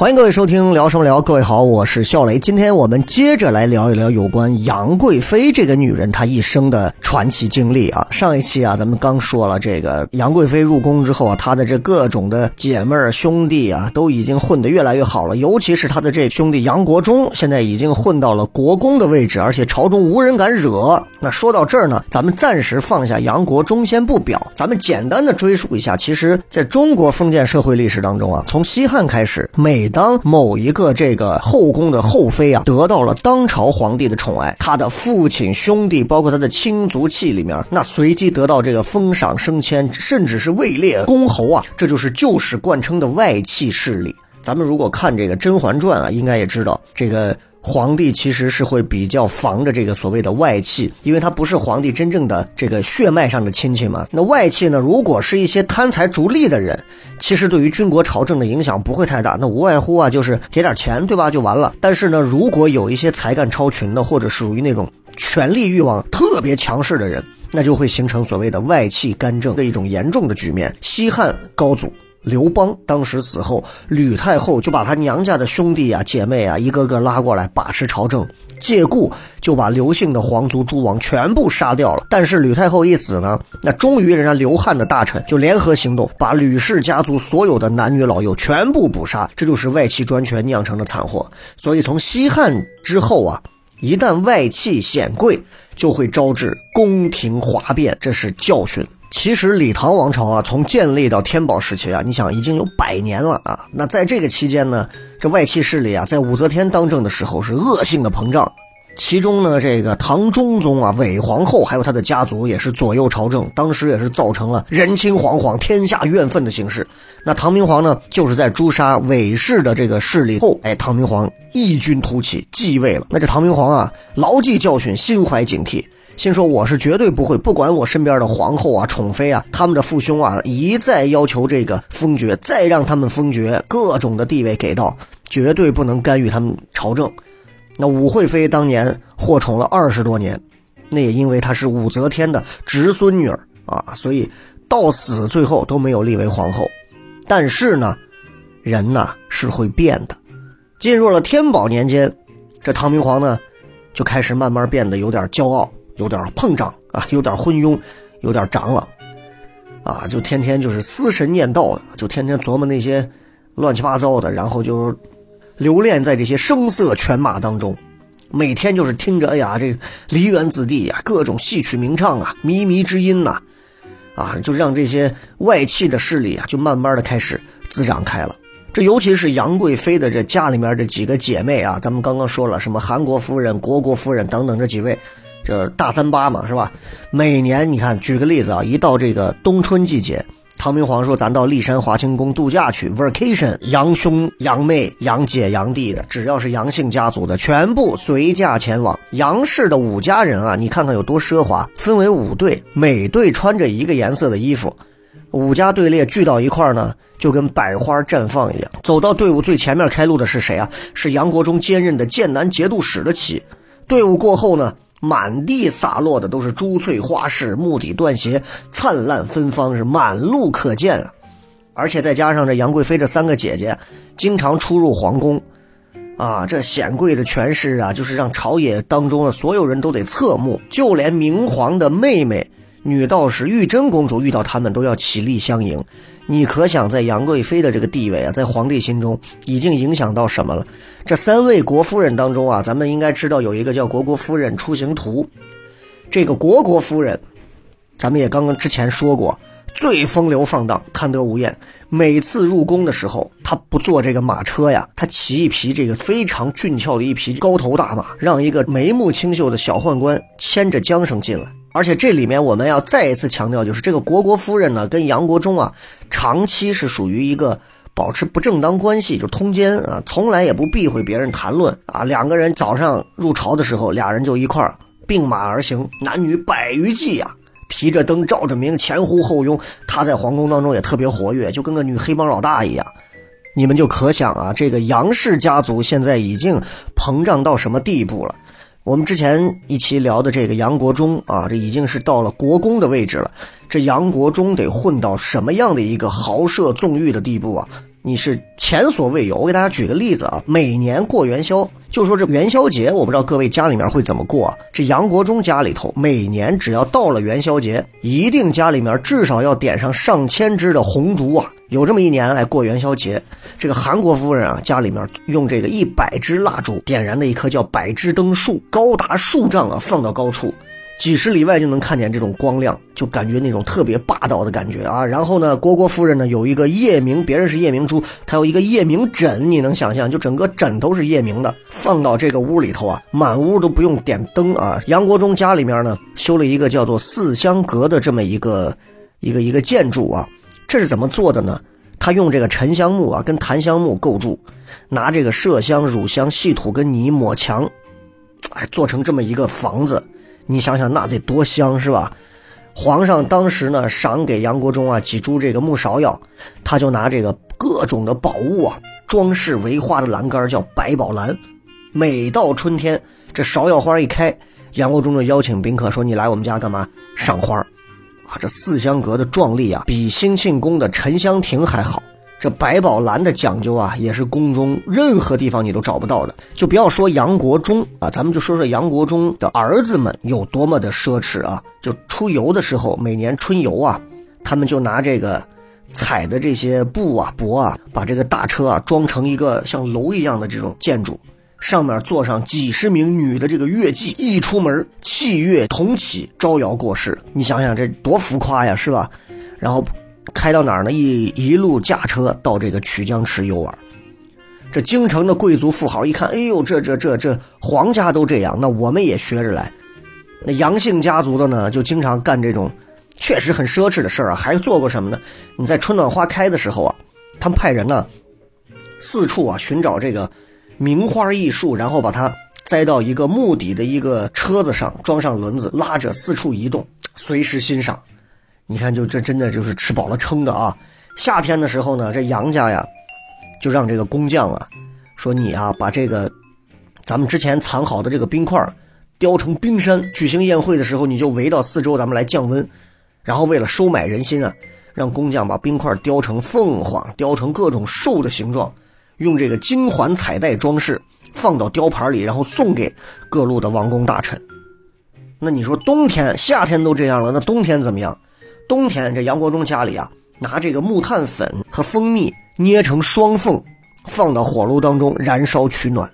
欢迎各位收听聊什么聊，各位好，我是笑雷。今天我们接着来聊一聊有关杨贵妃这个女人她一生的传奇经历啊。上一期啊，咱们刚说了这个杨贵妃入宫之后啊，她的这各种的姐妹儿兄弟啊，都已经混得越来越好了。尤其是她的这兄弟杨国忠，现在已经混到了国公的位置，而且朝中无人敢惹。那说到这儿呢，咱们暂时放下杨国忠先不表，咱们简单的追溯一下，其实在中国封建社会历史当中啊，从西汉开始，每当某一个这个后宫的后妃啊，得到了当朝皇帝的宠爱，他的父亲、兄弟，包括他的亲族气里面，那随机得到这个封赏升迁，甚至是位列公侯啊，这就是旧史贯称的外戚势力。咱们如果看这个《甄嬛传》啊，应该也知道这个。皇帝其实是会比较防着这个所谓的外戚，因为他不是皇帝真正的这个血脉上的亲戚嘛。那外戚呢，如果是一些贪财逐利的人，其实对于军国朝政的影响不会太大。那无外乎啊，就是给点钱，对吧，就完了。但是呢，如果有一些才干超群的，或者是属于那种权力欲望特别强势的人，那就会形成所谓的外戚干政的一种严重的局面。西汉高祖。刘邦当时死后，吕太后就把他娘家的兄弟啊、姐妹啊一个个拉过来把持朝政，借故就把刘姓的皇族诸王全部杀掉了。但是吕太后一死呢，那终于人家刘汉的大臣就联合行动，把吕氏家族所有的男女老幼全部捕杀。这就是外戚专权酿成的惨祸。所以从西汉之后啊，一旦外戚显贵，就会招致宫廷哗变，这是教训。其实李唐王朝啊，从建立到天宝时期啊，你想已经有百年了啊。那在这个期间呢，这外戚势力啊，在武则天当政的时候是恶性的膨胀。其中呢，这个唐中宗啊，韦皇后还有他的家族也是左右朝政，当时也是造成了人心惶惶、天下怨愤的形势。那唐明皇呢，就是在诛杀韦氏的这个势力后，哎，唐明皇异军突起继位了。那这唐明皇啊，牢记教训，心怀警惕。心说我是绝对不会，不管我身边的皇后啊、宠妃啊，他们的父兄啊一再要求这个封爵，再让他们封爵，各种的地位给到，绝对不能干预他们朝政。那武惠妃当年获宠了二十多年，那也因为她是武则天的侄孙女儿啊，所以到死最后都没有立为皇后。但是呢，人呐是会变的。进入了天宝年间，这唐明皇呢就开始慢慢变得有点骄傲。有点膨胀啊，有点昏庸，有点长了，啊，就天天就是思神念道，就天天琢磨那些乱七八糟的，然后就留恋在这些声色犬马当中，每天就是听着，哎呀，这梨园子弟呀，各种戏曲名唱啊，靡靡之音呐，啊，就让这些外戚的势力啊，就慢慢的开始滋长开了。这尤其是杨贵妃的这家里面这几个姐妹啊，咱们刚刚说了，什么韩国夫人、国国夫人等等这几位。这大三八嘛，是吧？每年你看，举个例子啊，一到这个冬春季节，唐明皇说：“咱到骊山华清宫度假去，vacation，杨兄、杨妹、杨姐、杨弟的，只要是杨姓家族的，全部随驾前往。杨氏的五家人啊，你看看有多奢华，分为五队，每队穿着一个颜色的衣服，五家队列聚到一块儿呢，就跟百花绽放一样。走到队伍最前面开路的是谁啊？是杨国忠兼任的剑南节度使的旗。队伍过后呢？”满地洒落的都是珠翠花饰，木底断鞋灿烂芬芳，是满路可见啊！而且再加上这杨贵妃这三个姐姐，经常出入皇宫，啊，这显贵的权势啊，就是让朝野当中的所有人都得侧目，就连明皇的妹妹女道士玉真公主遇到他们都要起立相迎。你可想，在杨贵妃的这个地位啊，在皇帝心中已经影响到什么了？这三位国夫人当中啊，咱们应该知道有一个叫虢国夫人出行图。这个虢国夫人，咱们也刚刚之前说过，最风流放荡、贪得无厌。每次入宫的时候，她不坐这个马车呀，她骑一匹这个非常俊俏的一匹高头大马，让一个眉目清秀的小宦官牵着缰绳进来。而且这里面我们要再一次强调，就是这个虢国夫人呢，跟杨国忠啊，长期是属于一个保持不正当关系，就通奸啊，从来也不避讳别人谈论啊。两个人早上入朝的时候，俩人就一块儿并马而行，男女百余骑呀，提着灯照着明，前呼后拥。他在皇宫当中也特别活跃，就跟个女黑帮老大一样。你们就可想啊，这个杨氏家族现在已经膨胀到什么地步了。我们之前一期聊的这个杨国忠啊，这已经是到了国公的位置了。这杨国忠得混到什么样的一个豪奢纵欲的地步啊？你是前所未有。我给大家举个例子啊，每年过元宵，就说这元宵节，我不知道各位家里面会怎么过。这杨国忠家里头，每年只要到了元宵节，一定家里面至少要点上上千支的红烛啊。有这么一年，哎，过元宵节，这个韩国夫人啊，家里面用这个一百支蜡烛点燃的一棵叫百枝灯树，高达数丈啊，放到高处，几十里外就能看见这种光亮，就感觉那种特别霸道的感觉啊。然后呢，虢国夫人呢有一个夜明，别人是夜明珠，她有一个夜明枕，你能想象，就整个枕头是夜明的，放到这个屋里头啊，满屋都不用点灯啊。杨国忠家里面呢修了一个叫做四香阁的这么一个一个一个建筑啊。这是怎么做的呢？他用这个沉香木啊，跟檀香木构筑，拿这个麝香、乳香、细土跟泥抹墙，哎，做成这么一个房子。你想想，那得多香是吧？皇上当时呢，赏给杨国忠啊几株这个木芍药，他就拿这个各种的宝物啊，装饰为花的栏杆叫百宝栏。每到春天，这芍药花一开，杨国忠就邀请宾客说：“你来我们家干嘛？赏花。”啊，这四香阁的壮丽啊，比兴庆宫的沉香亭还好。这百宝蓝的讲究啊，也是宫中任何地方你都找不到的。就不要说杨国忠啊，咱们就说说杨国忠的儿子们有多么的奢侈啊！就出游的时候，每年春游啊，他们就拿这个彩的这些布啊、帛啊，把这个大车啊装成一个像楼一样的这种建筑。上面坐上几十名女的这个乐伎，一出门器乐同起，招摇过市。你想想这多浮夸呀，是吧？然后开到哪儿呢？一一路驾车到这个曲江池游玩。这京城的贵族富豪一看，哎呦，这这这这皇家都这样，那我们也学着来。那杨姓家族的呢，就经常干这种确实很奢侈的事儿啊。还做过什么呢？你在春暖花开的时候啊，他们派人呢四处啊寻找这个。名花异树，然后把它栽到一个木底的一个车子上，装上轮子，拉着四处移动，随时欣赏。你看，就这真的就是吃饱了撑的啊！夏天的时候呢，这杨家呀，就让这个工匠啊，说你啊，把这个咱们之前藏好的这个冰块雕成冰山，举行宴会的时候，你就围到四周，咱们来降温。然后为了收买人心啊，让工匠把冰块雕成凤凰，雕成各种兽的形状。用这个金环彩带装饰，放到雕盘里，然后送给各路的王公大臣。那你说冬天、夏天都这样了，那冬天怎么样？冬天这杨国忠家里啊，拿这个木炭粉和蜂蜜捏成双凤，放到火炉当中燃烧取暖。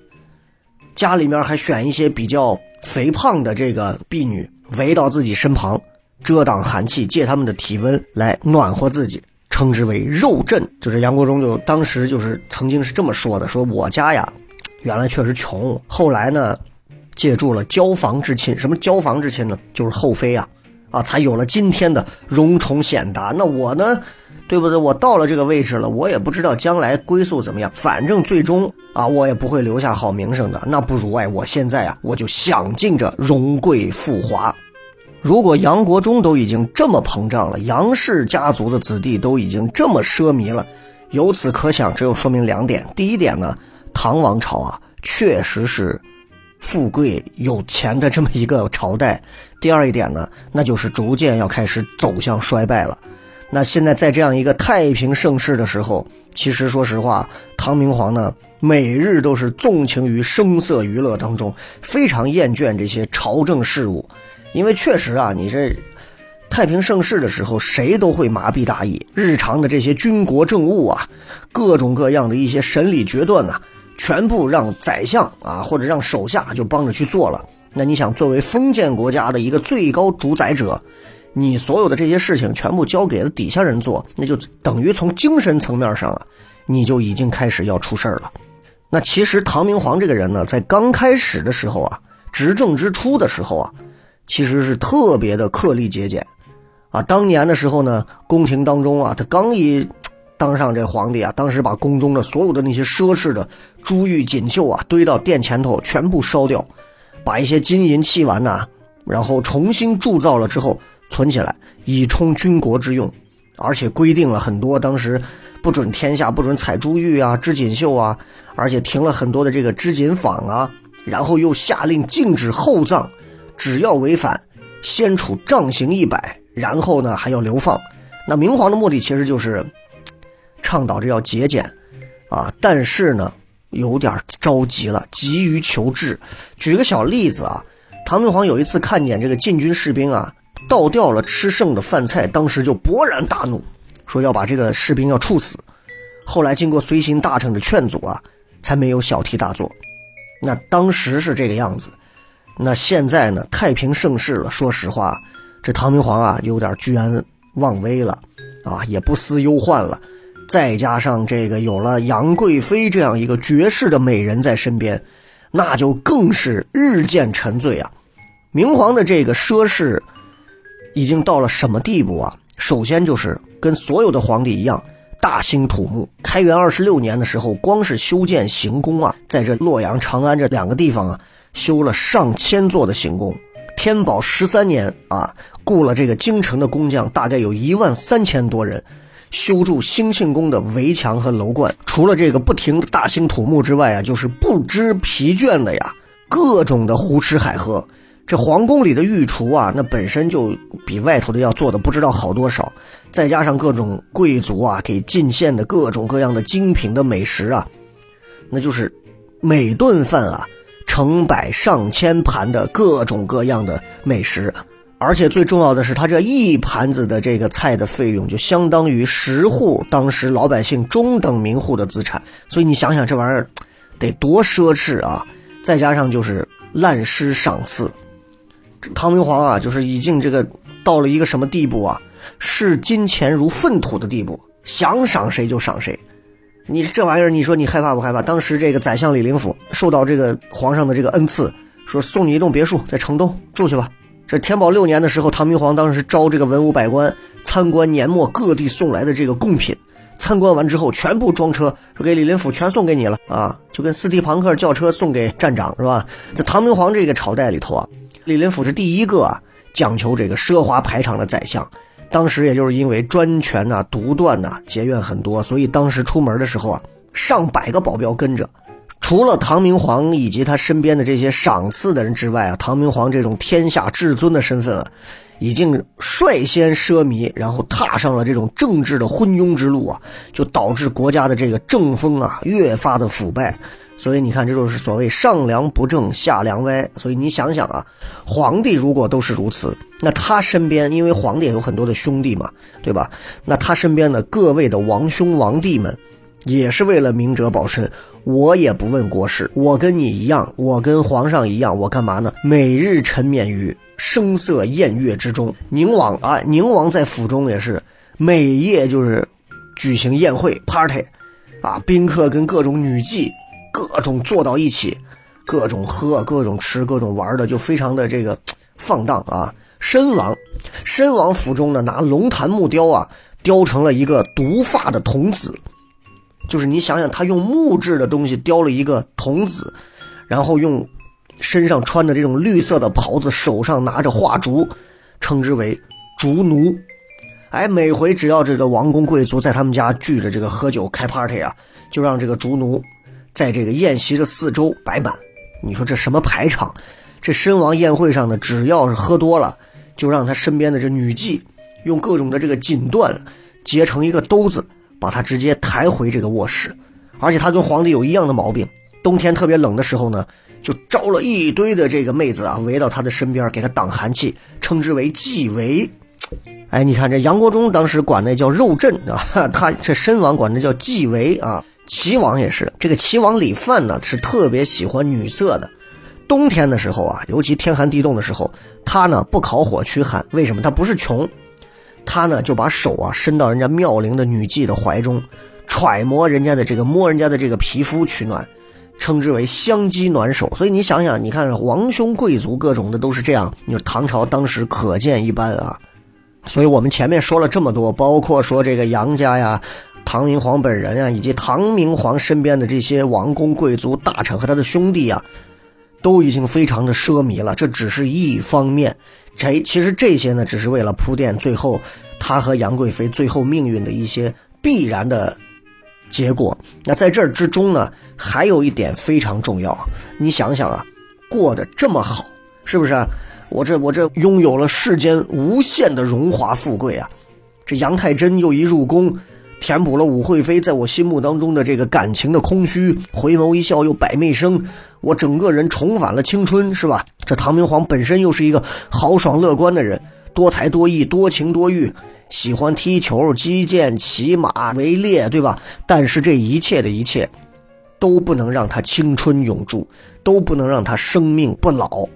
家里面还选一些比较肥胖的这个婢女围到自己身旁，遮挡寒气，借他们的体温来暖和自己。称之为肉阵，就是杨国忠就当时就是曾经是这么说的：说我家呀，原来确实穷，后来呢，借助了交房之亲，什么交房之亲呢？就是后妃啊，啊，才有了今天的荣宠显达。那我呢，对不对？我到了这个位置了，我也不知道将来归宿怎么样，反正最终啊，我也不会留下好名声的。那不如哎，我现在啊，我就想尽着荣贵富华。如果杨国忠都已经这么膨胀了，杨氏家族的子弟都已经这么奢靡了，由此可想，只有说明两点：第一点呢，唐王朝啊，确实是富贵有钱的这么一个朝代；第二一点呢，那就是逐渐要开始走向衰败了。那现在在这样一个太平盛世的时候，其实说实话，唐明皇呢，每日都是纵情于声色娱乐当中，非常厌倦这些朝政事务，因为确实啊，你这太平盛世的时候，谁都会麻痹大意，日常的这些军国政务啊，各种各样的一些审理决断呐，全部让宰相啊或者让手下就帮着去做了。那你想，作为封建国家的一个最高主宰者。你所有的这些事情全部交给了底下人做，那就等于从精神层面上啊，你就已经开始要出事儿了。那其实唐明皇这个人呢，在刚开始的时候啊，执政之初的时候啊，其实是特别的克利节俭啊。当年的时候呢，宫廷当中啊，他刚一当上这皇帝啊，当时把宫中的所有的那些奢侈的珠玉锦绣啊，堆到殿前头全部烧掉，把一些金银器玩呐，然后重新铸造了之后。存起来以充军国之用，而且规定了很多，当时不准天下不准采珠玉啊、织锦绣啊，而且停了很多的这个织锦坊啊，然后又下令禁止厚葬，只要违反，先处杖刑一百，然后呢还要流放。那明皇的目的其实就是倡导着要节俭啊，但是呢有点着急了，急于求治。举个小例子啊，唐明皇有一次看见这个禁军士兵啊。倒掉了吃剩的饭菜，当时就勃然大怒，说要把这个士兵要处死。后来经过随行大臣的劝阻啊，才没有小题大做。那当时是这个样子，那现在呢？太平盛世了，说实话，这唐明皇啊有点居安忘危了啊，也不思忧患了。再加上这个有了杨贵妃这样一个绝世的美人在身边，那就更是日渐沉醉啊。明皇的这个奢侈。已经到了什么地步啊？首先就是跟所有的皇帝一样，大兴土木。开元二十六年的时候，光是修建行宫啊，在这洛阳、长安这两个地方啊，修了上千座的行宫。天宝十三年啊，雇了这个京城的工匠，大概有一万三千多人，修筑兴庆宫的围墙和楼观。除了这个不停的大兴土木之外啊，就是不知疲倦的呀，各种的胡吃海喝。这皇宫里的御厨啊，那本身就比外头的要做的不知道好多少，再加上各种贵族啊给进献的各种各样的精品的美食啊，那就是每顿饭啊成百上千盘的各种各样的美食，而且最重要的是，他这一盘子的这个菜的费用就相当于十户当时老百姓中等民户的资产，所以你想想这玩意儿得多奢侈啊！再加上就是滥施赏赐。唐明皇啊，就是已经这个到了一个什么地步啊？视金钱如粪土的地步，想赏谁就赏谁。你这玩意儿，你说你害怕不害怕？当时这个宰相李林甫受到这个皇上的这个恩赐，说送你一栋别墅在城东住去吧。这天宝六年的时候，唐明皇当时招这个文武百官参观年末各地送来的这个贡品，参观完之后全部装车，说给李林甫全送给你了啊，就跟斯蒂庞克轿车送给站长是吧？在唐明皇这个朝代里头啊。李林甫是第一个啊讲求这个奢华排场的宰相，当时也就是因为专权呐、独断呐、结怨很多，所以当时出门的时候啊，上百个保镖跟着。除了唐明皇以及他身边的这些赏赐的人之外啊，唐明皇这种天下至尊的身份啊，已经率先奢靡，然后踏上了这种政治的昏庸之路啊，就导致国家的这个政风啊越发的腐败。所以你看，这就是所谓上梁不正下梁歪。所以你想想啊，皇帝如果都是如此，那他身边，因为皇帝有很多的兄弟嘛，对吧？那他身边的各位的王兄王弟们，也是为了明哲保身。我也不问国事，我跟你一样，我跟皇上一样，我干嘛呢？每日沉湎于声色宴乐之中。宁王啊，宁王在府中也是每夜就是举行宴会 party，啊，宾客跟各种女妓。各种坐到一起，各种喝，各种吃，各种玩的，就非常的这个放荡啊！身王，身王府中呢，拿龙潭木雕啊雕成了一个毒发的童子。就是你想想，他用木质的东西雕了一个童子，然后用身上穿的这种绿色的袍子，手上拿着画烛，称之为竹奴。哎，每回只要这个王公贵族在他们家聚着这个喝酒开 party 啊，就让这个竹奴在这个宴席的四周摆满。你说这什么排场？这身亡宴会上呢，只要是喝多了，就让他身边的这女妓用各种的这个锦缎结成一个兜子。把他直接抬回这个卧室，而且他跟皇帝有一样的毛病。冬天特别冷的时候呢，就招了一堆的这个妹子啊，围到他的身边给他挡寒气，称之为祭围。哎，你看这杨国忠当时管那叫肉阵啊，他这身王管那叫祭围啊。齐王也是，这个齐王李范呢是特别喜欢女色的。冬天的时候啊，尤其天寒地冻的时候，他呢不烤火驱寒，为什么？他不是穷。他呢就把手啊伸到人家妙龄的女妓的怀中，揣摩人家的这个摸人家的这个皮肤取暖，称之为香肌暖手。所以你想想，你看王兄贵族各种的都是这样，你说唐朝当时可见一斑啊。所以我们前面说了这么多，包括说这个杨家呀、唐明皇本人啊，以及唐明皇身边的这些王公贵族大臣和他的兄弟啊，都已经非常的奢靡了。这只是一方面。这其实这些呢，只是为了铺垫最后他和杨贵妃最后命运的一些必然的结果。那在这之中呢，还有一点非常重要。你想想啊，过得这么好，是不是啊？我这我这拥有了世间无限的荣华富贵啊！这杨太真又一入宫，填补了武惠妃在我心目当中的这个感情的空虚，回眸一笑又百媚生。我整个人重返了青春，是吧？这唐明皇本身又是一个豪爽乐观的人，多才多艺，多情多欲，喜欢踢球、击剑、骑马、围猎，对吧？但是这一切的一切，都不能让他青春永驻，都不能让他生命不老。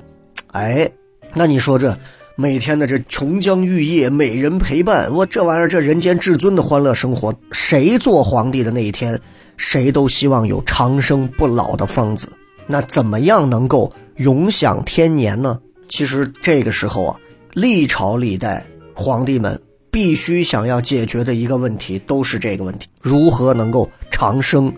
哎，那你说这每天的这琼浆玉液、美人陪伴，我这玩意儿，这人间至尊的欢乐生活，谁做皇帝的那一天，谁都希望有长生不老的方子。那怎么样能够永享天年呢？其实这个时候啊，历朝历代皇帝们必须想要解决的一个问题，都是这个问题：如何能够长生、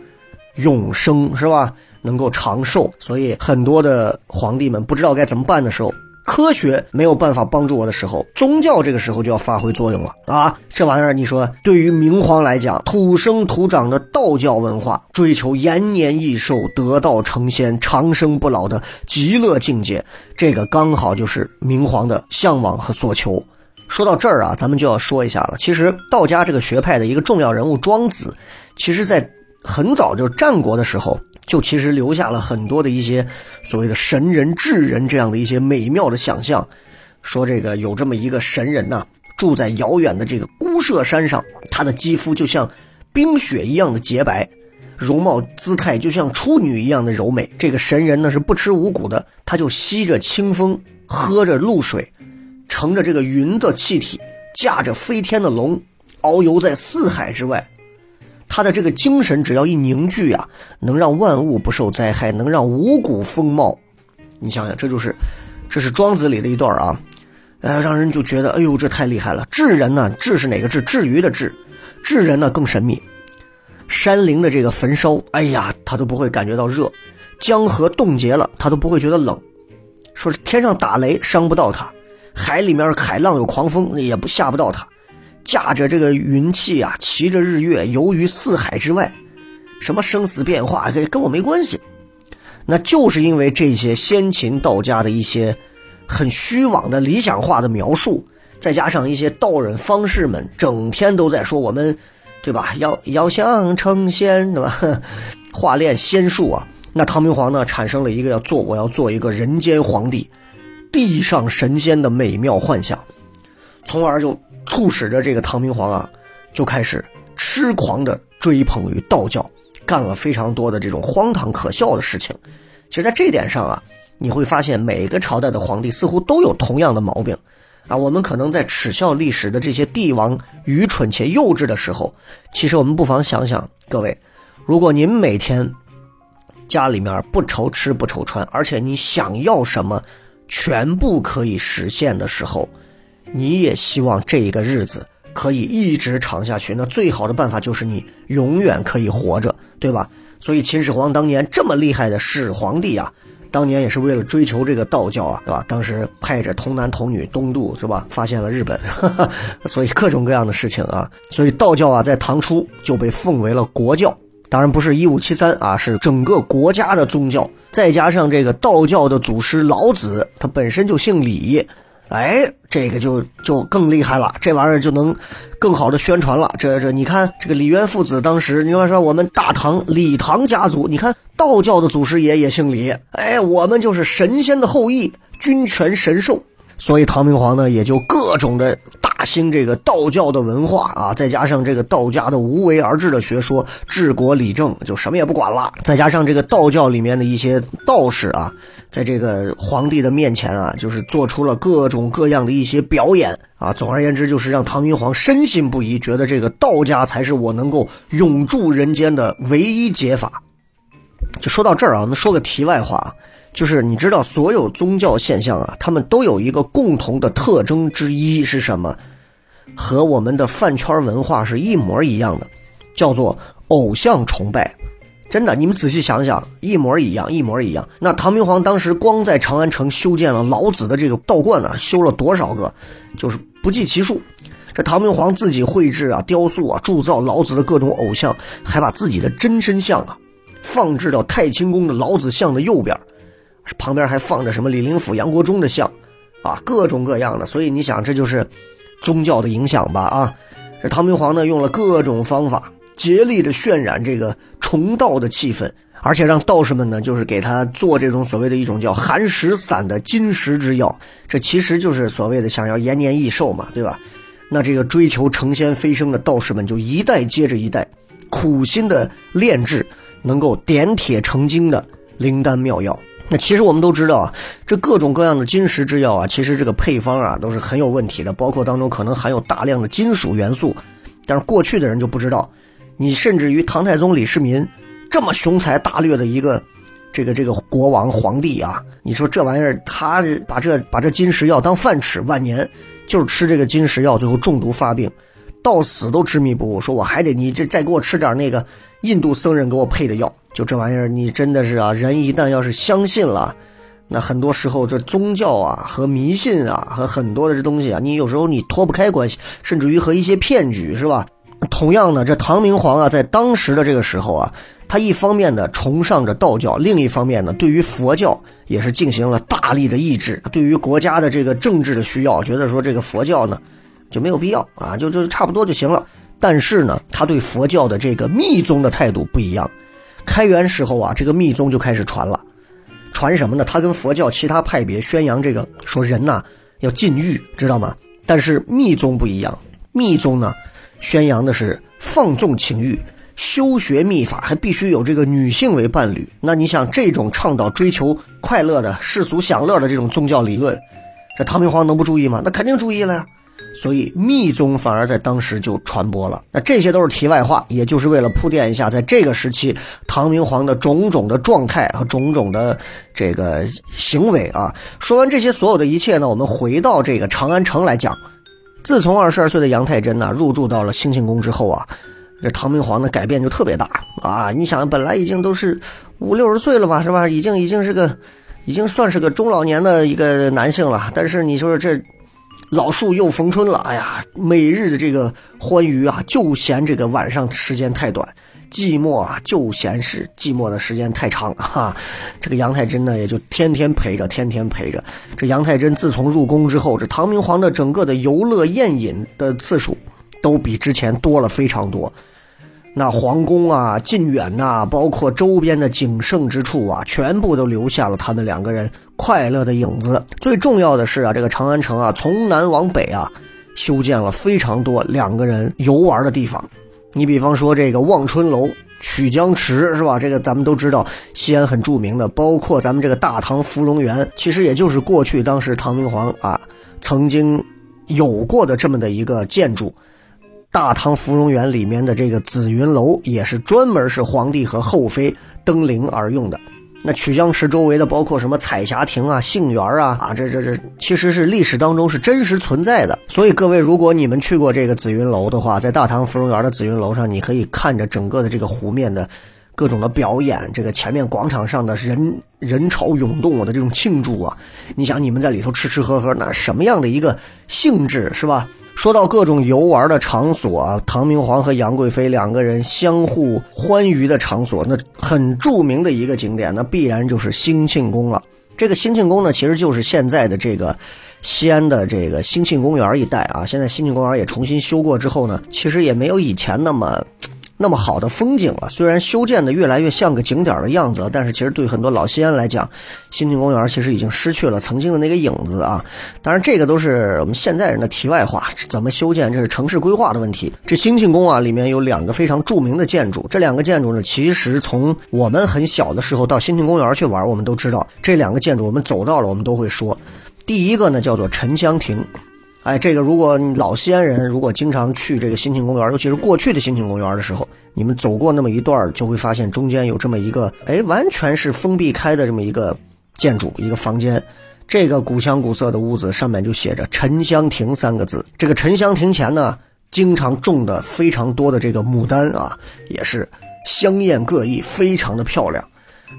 永生，是吧？能够长寿。所以很多的皇帝们不知道该怎么办的时候。科学没有办法帮助我的时候，宗教这个时候就要发挥作用了啊！这玩意儿，你说对于明皇来讲，土生土长的道教文化，追求延年益寿、得道成仙、长生不老的极乐境界，这个刚好就是明皇的向往和所求。说到这儿啊，咱们就要说一下了。其实道家这个学派的一个重要人物庄子，其实在很早就战国的时候。就其实留下了很多的一些所谓的神人、智人这样的一些美妙的想象，说这个有这么一个神人呢，住在遥远的这个孤舍山上，他的肌肤就像冰雪一样的洁白，容貌姿态就像处女一样的柔美。这个神人呢是不吃五谷的，他就吸着清风，喝着露水，乘着这个云的气体，驾着飞天的龙，遨游在四海之外。他的这个精神只要一凝聚啊，能让万物不受灾害，能让五谷丰茂。你想想，这就是，这是庄子里的一段啊，呃，让人就觉得，哎呦，这太厉害了。智人呢，智是哪个智？至于的智，智人呢更神秘。山林的这个焚烧，哎呀，他都不会感觉到热；江河冻结了，他都不会觉得冷。说是天上打雷伤不到他，海里面海浪有狂风也不吓不到他。驾着这个云气啊，骑着日月游于四海之外，什么生死变化，跟跟我没关系。那就是因为这些先秦道家的一些很虚妄的理想化的描述，再加上一些道人方士们整天都在说我们，对吧？要要想成仙，对吧？化炼仙术啊。那唐明皇呢，产生了一个要做我要做一个人间皇帝，地上神仙的美妙幻想，从而就。促使着这个唐明皇啊，就开始痴狂的追捧于道教，干了非常多的这种荒唐可笑的事情。其实，在这点上啊，你会发现每个朝代的皇帝似乎都有同样的毛病啊。我们可能在耻笑历史的这些帝王愚蠢且幼稚的时候，其实我们不妨想想，各位，如果您每天家里面不愁吃不愁穿，而且你想要什么全部可以实现的时候。你也希望这一个日子可以一直长下去，那最好的办法就是你永远可以活着，对吧？所以秦始皇当年这么厉害的始皇帝啊，当年也是为了追求这个道教啊，对吧？当时派着童男童女东渡，是吧？发现了日本，所以各种各样的事情啊，所以道教啊，在唐初就被奉为了国教。当然不是一五七三啊，是整个国家的宗教。再加上这个道教的祖师老子，他本身就姓李，哎，这个就就更厉害了，这玩意儿就能更好的宣传了。这这，你看这个李渊父子当时，你要说我们大唐李唐家族，你看道教的祖师爷也姓李，哎，我们就是神仙的后裔，君权神授。所以唐明皇呢，也就各种的大兴这个道教的文化啊，再加上这个道家的无为而治的学说，治国理政就什么也不管了。再加上这个道教里面的一些道士啊，在这个皇帝的面前啊，就是做出了各种各样的一些表演啊。总而言之，就是让唐明皇深信不疑，觉得这个道家才是我能够永驻人间的唯一解法。就说到这儿啊，我们说个题外话。就是你知道，所有宗教现象啊，他们都有一个共同的特征之一是什么？和我们的饭圈文化是一模一样的，叫做偶像崇拜。真的，你们仔细想想，一模一样，一模一样。那唐明皇当时光在长安城修建了老子的这个道观呢，修了多少个，就是不计其数。这唐明皇自己绘制啊、雕塑啊、铸造老子的各种偶像，还把自己的真身像啊放置到太清宫的老子像的右边。旁边还放着什么李林甫、杨国忠的像，啊，各种各样的。所以你想，这就是宗教的影响吧？啊，这唐明皇呢用了各种方法，竭力的渲染这个崇道的气氛，而且让道士们呢，就是给他做这种所谓的一种叫寒食散的金石之药。这其实就是所谓的想要延年益寿嘛，对吧？那这个追求成仙飞升的道士们就一代接着一代，苦心的炼制能够点铁成金的灵丹妙药。那其实我们都知道啊，这各种各样的金石之药啊，其实这个配方啊都是很有问题的，包括当中可能含有大量的金属元素。但是过去的人就不知道，你甚至于唐太宗李世民这么雄才大略的一个这个这个国王皇帝啊，你说这玩意儿他把这把这金石药当饭吃，晚年就是吃这个金石药，最后中毒发病，到死都执迷不悟，说我还得你这再给我吃点那个印度僧人给我配的药。就这玩意儿，你真的是啊！人一旦要是相信了，那很多时候这宗教啊和迷信啊和很多的这东西啊，你有时候你脱不开关系，甚至于和一些骗局是吧？同样呢，这唐明皇啊，在当时的这个时候啊，他一方面呢崇尚着道教，另一方面呢对于佛教也是进行了大力的抑制。对于国家的这个政治的需要，觉得说这个佛教呢就没有必要啊，就就差不多就行了。但是呢，他对佛教的这个密宗的态度不一样。开元时候啊，这个密宗就开始传了，传什么呢？他跟佛教其他派别宣扬这个，说人呐要禁欲，知道吗？但是密宗不一样，密宗呢宣扬的是放纵情欲，修学秘法还必须有这个女性为伴侣。那你想，这种倡导追求快乐的世俗享乐的这种宗教理论，这唐明皇能不注意吗？那肯定注意了呀。所以密宗反而在当时就传播了。那这些都是题外话，也就是为了铺垫一下，在这个时期，唐明皇的种种的状态和种种的这个行为啊。说完这些所有的一切呢，我们回到这个长安城来讲。自从二十二岁的杨太真呢入住到了兴庆宫之后啊，这唐明皇的改变就特别大啊。你想，本来已经都是五六十岁了吧，是吧？已经已经是个，已经算是个中老年的一个男性了。但是你说这。老树又逢春了，哎呀，每日的这个欢愉啊，就嫌这个晚上时间太短；寂寞啊，就嫌是寂寞的时间太长哈。这个杨太真呢，也就天天陪着，天天陪着。这杨太真自从入宫之后，这唐明皇的整个的游乐宴饮的次数，都比之前多了非常多。那皇宫啊、晋远呐，包括周边的景胜之处啊，全部都留下了他们两个人快乐的影子。最重要的是啊，这个长安城啊，从南往北啊，修建了非常多两个人游玩的地方。你比方说这个望春楼、曲江池，是吧？这个咱们都知道，西安很著名的。包括咱们这个大唐芙蓉园，其实也就是过去当时唐明皇啊曾经有过的这么的一个建筑。大唐芙蓉园里面的这个紫云楼也是专门是皇帝和后妃登临而用的，那曲江池周围的包括什么彩霞亭啊、杏园啊啊，这这这其实是历史当中是真实存在的。所以各位，如果你们去过这个紫云楼的话，在大唐芙蓉园的紫云楼上，你可以看着整个的这个湖面的各种的表演，这个前面广场上的人人潮涌动的这种庆祝啊，你想你们在里头吃吃喝喝，那什么样的一个性质是吧？说到各种游玩的场所啊，唐明皇和杨贵妃两个人相互欢愉的场所，那很著名的一个景点，那必然就是兴庆宫了。这个兴庆宫呢，其实就是现在的这个西安的这个兴庆公园一带啊。现在兴庆公园也重新修过之后呢，其实也没有以前那么。那么好的风景了，虽然修建的越来越像个景点的样子，但是其实对很多老西安来讲，兴庆公园其实已经失去了曾经的那个影子啊。当然，这个都是我们现在人的题外话，怎么修建这是城市规划的问题。这兴庆宫啊，里面有两个非常著名的建筑，这两个建筑呢，其实从我们很小的时候到兴庆公园去玩，我们都知道这两个建筑，我们走到了，我们都会说，第一个呢叫做沉香亭。哎，这个如果老西安人如果经常去这个兴庆公园，尤其是过去的兴庆公园的时候，你们走过那么一段，就会发现中间有这么一个，哎，完全是封闭开的这么一个建筑，一个房间。这个古香古色的屋子上面就写着“沉香亭”三个字。这个沉香亭前呢，经常种的非常多的这个牡丹啊，也是香艳各异，非常的漂亮。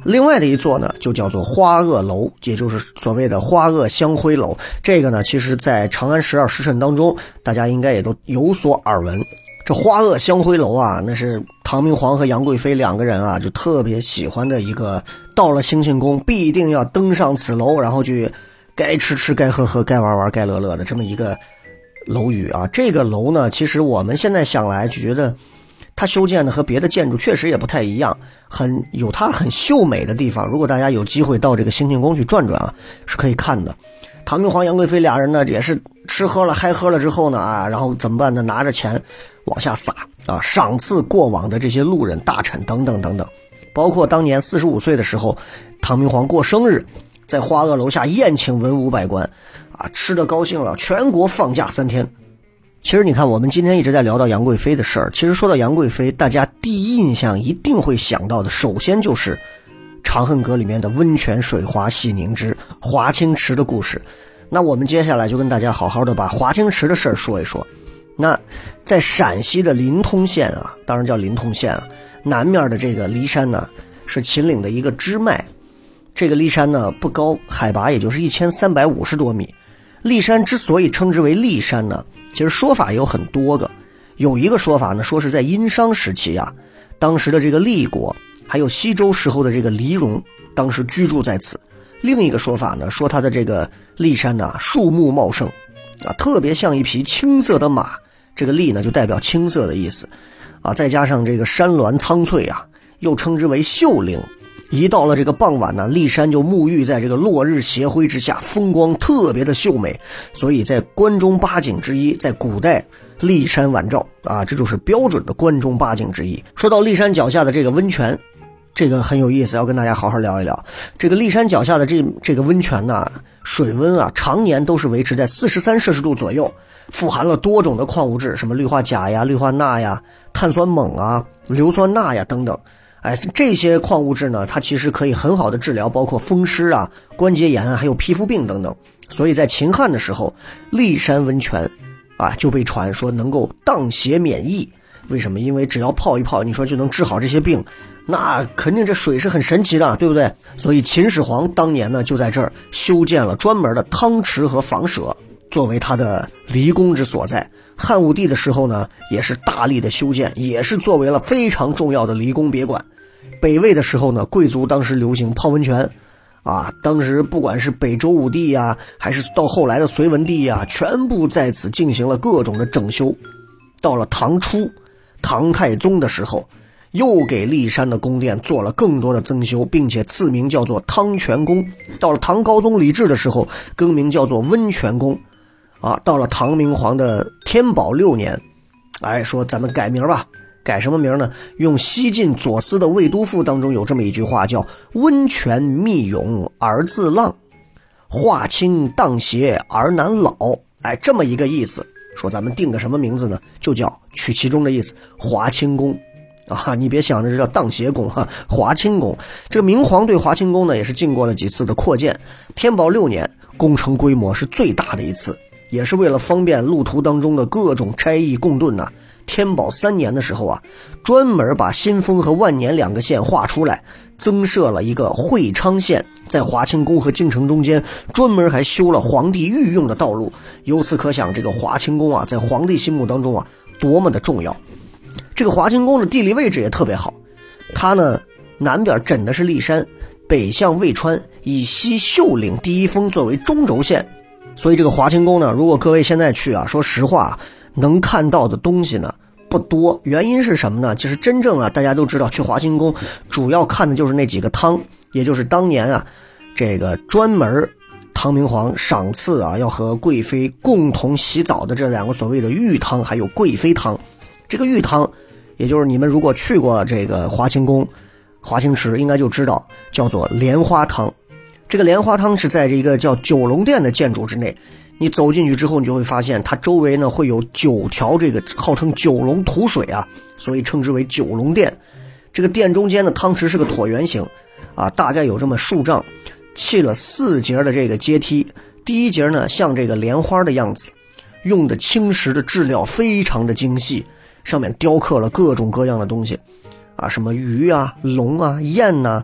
另外的一座呢，就叫做花萼楼，也就是所谓的花萼香灰楼。这个呢，其实在长安十二时辰当中，大家应该也都有所耳闻。这花萼香灰楼啊，那是唐明皇和杨贵妃两个人啊，就特别喜欢的一个。到了兴庆宫，必定要登上此楼，然后去该吃吃，该喝喝，该玩玩，该乐乐的这么一个楼宇啊。这个楼呢，其实我们现在想来就觉得。它修建的和别的建筑确实也不太一样，很有它很秀美的地方。如果大家有机会到这个兴庆宫去转转啊，是可以看的。唐明皇、杨贵妃俩人呢，也是吃喝了嗨喝了之后呢，啊，然后怎么办呢？拿着钱往下撒啊，赏赐过往的这些路人、大臣等等等等。包括当年四十五岁的时候，唐明皇过生日，在花萼楼下宴请文武百官，啊，吃的高兴了，全国放假三天。其实你看，我们今天一直在聊到杨贵妃的事儿。其实说到杨贵妃，大家第一印象一定会想到的，首先就是《长恨歌》里面的温泉水滑洗凝脂、华清池的故事。那我们接下来就跟大家好好的把华清池的事儿说一说。那在陕西的临潼县啊，当然叫临潼县啊，南面的这个骊山呢，是秦岭的一个支脉。这个骊山呢不高，海拔也就是一千三百五十多米。骊山之所以称之为骊山呢？其实说法有很多个，有一个说法呢，说是在殷商时期啊，当时的这个厉国，还有西周时候的这个黎戎，当时居住在此。另一个说法呢，说它的这个骊山呢，树木茂盛，啊，特别像一匹青色的马。这个骊呢，就代表青色的意思，啊，再加上这个山峦苍翠啊，又称之为秀岭。一到了这个傍晚呢，骊山就沐浴在这个落日斜晖之下，风光特别的秀美，所以在关中八景之一，在古代骊山晚照啊，这就是标准的关中八景之一。说到骊山脚下的这个温泉，这个很有意思，要跟大家好好聊一聊。这个骊山脚下的这这个温泉呢，水温啊，常年都是维持在四十三摄氏度左右，富含了多种的矿物质，什么氯化钾呀、氯化钠呀、碳酸锰啊、硫酸钠呀等等。哎，这些矿物质呢，它其实可以很好的治疗，包括风湿啊、关节炎啊，还有皮肤病等等。所以在秦汉的时候，骊山温泉，啊，就被传说能够荡邪免疫。为什么？因为只要泡一泡，你说就能治好这些病，那肯定这水是很神奇的，对不对？所以秦始皇当年呢，就在这儿修建了专门的汤池和房舍，作为他的离宫之所在。汉武帝的时候呢，也是大力的修建，也是作为了非常重要的离宫别馆。北魏的时候呢，贵族当时流行泡温泉，啊，当时不管是北周武帝呀，还是到后来的隋文帝呀，全部在此进行了各种的整修。到了唐初，唐太宗的时候，又给骊山的宫殿做了更多的增修，并且赐名叫做汤泉宫。到了唐高宗李治的时候，更名叫做温泉宫。啊，到了唐明皇的天宝六年，哎，说咱们改名吧。改什么名呢？用西晋左思的《魏都赋》当中有这么一句话，叫“温泉密涌而自浪，化清荡邪而难老”。哎，这么一个意思。说咱们定个什么名字呢？就叫取其中的意思，华清宫。啊，你别想着这叫荡邪宫哈，华清宫。这个明皇对华清宫呢，也是经过了几次的扩建。天宝六年，工程规模是最大的一次，也是为了方便路途当中的各种差役供顿呐。天宝三年的时候啊，专门把新丰和万年两个县划出来，增设了一个会昌县，在华清宫和京城中间，专门还修了皇帝御用的道路。由此可想，这个华清宫啊，在皇帝心目当中啊，多么的重要。这个华清宫的地理位置也特别好，它呢南边枕的是骊山，北向渭川，以西秀岭第一峰作为中轴线，所以这个华清宫呢，如果各位现在去啊，说实话，能看到的东西呢不多。原因是什么呢？其实真正啊，大家都知道，去华清宫主要看的就是那几个汤，也就是当年啊，这个专门唐明皇赏赐啊，要和贵妃共同洗澡的这两个所谓的浴汤，还有贵妃汤。这个浴汤。也就是你们如果去过这个华清宫、华清池，应该就知道叫做莲花汤。这个莲花汤是在这个叫九龙殿的建筑之内。你走进去之后，你就会发现它周围呢会有九条这个号称九龙吐水啊，所以称之为九龙殿。这个殿中间的汤池是个椭圆形，啊，大概有这么数丈，砌了四节的这个阶梯。第一节呢像这个莲花的样子，用的青石的质料非常的精细。上面雕刻了各种各样的东西，啊，什么鱼啊、龙啊、雁呐，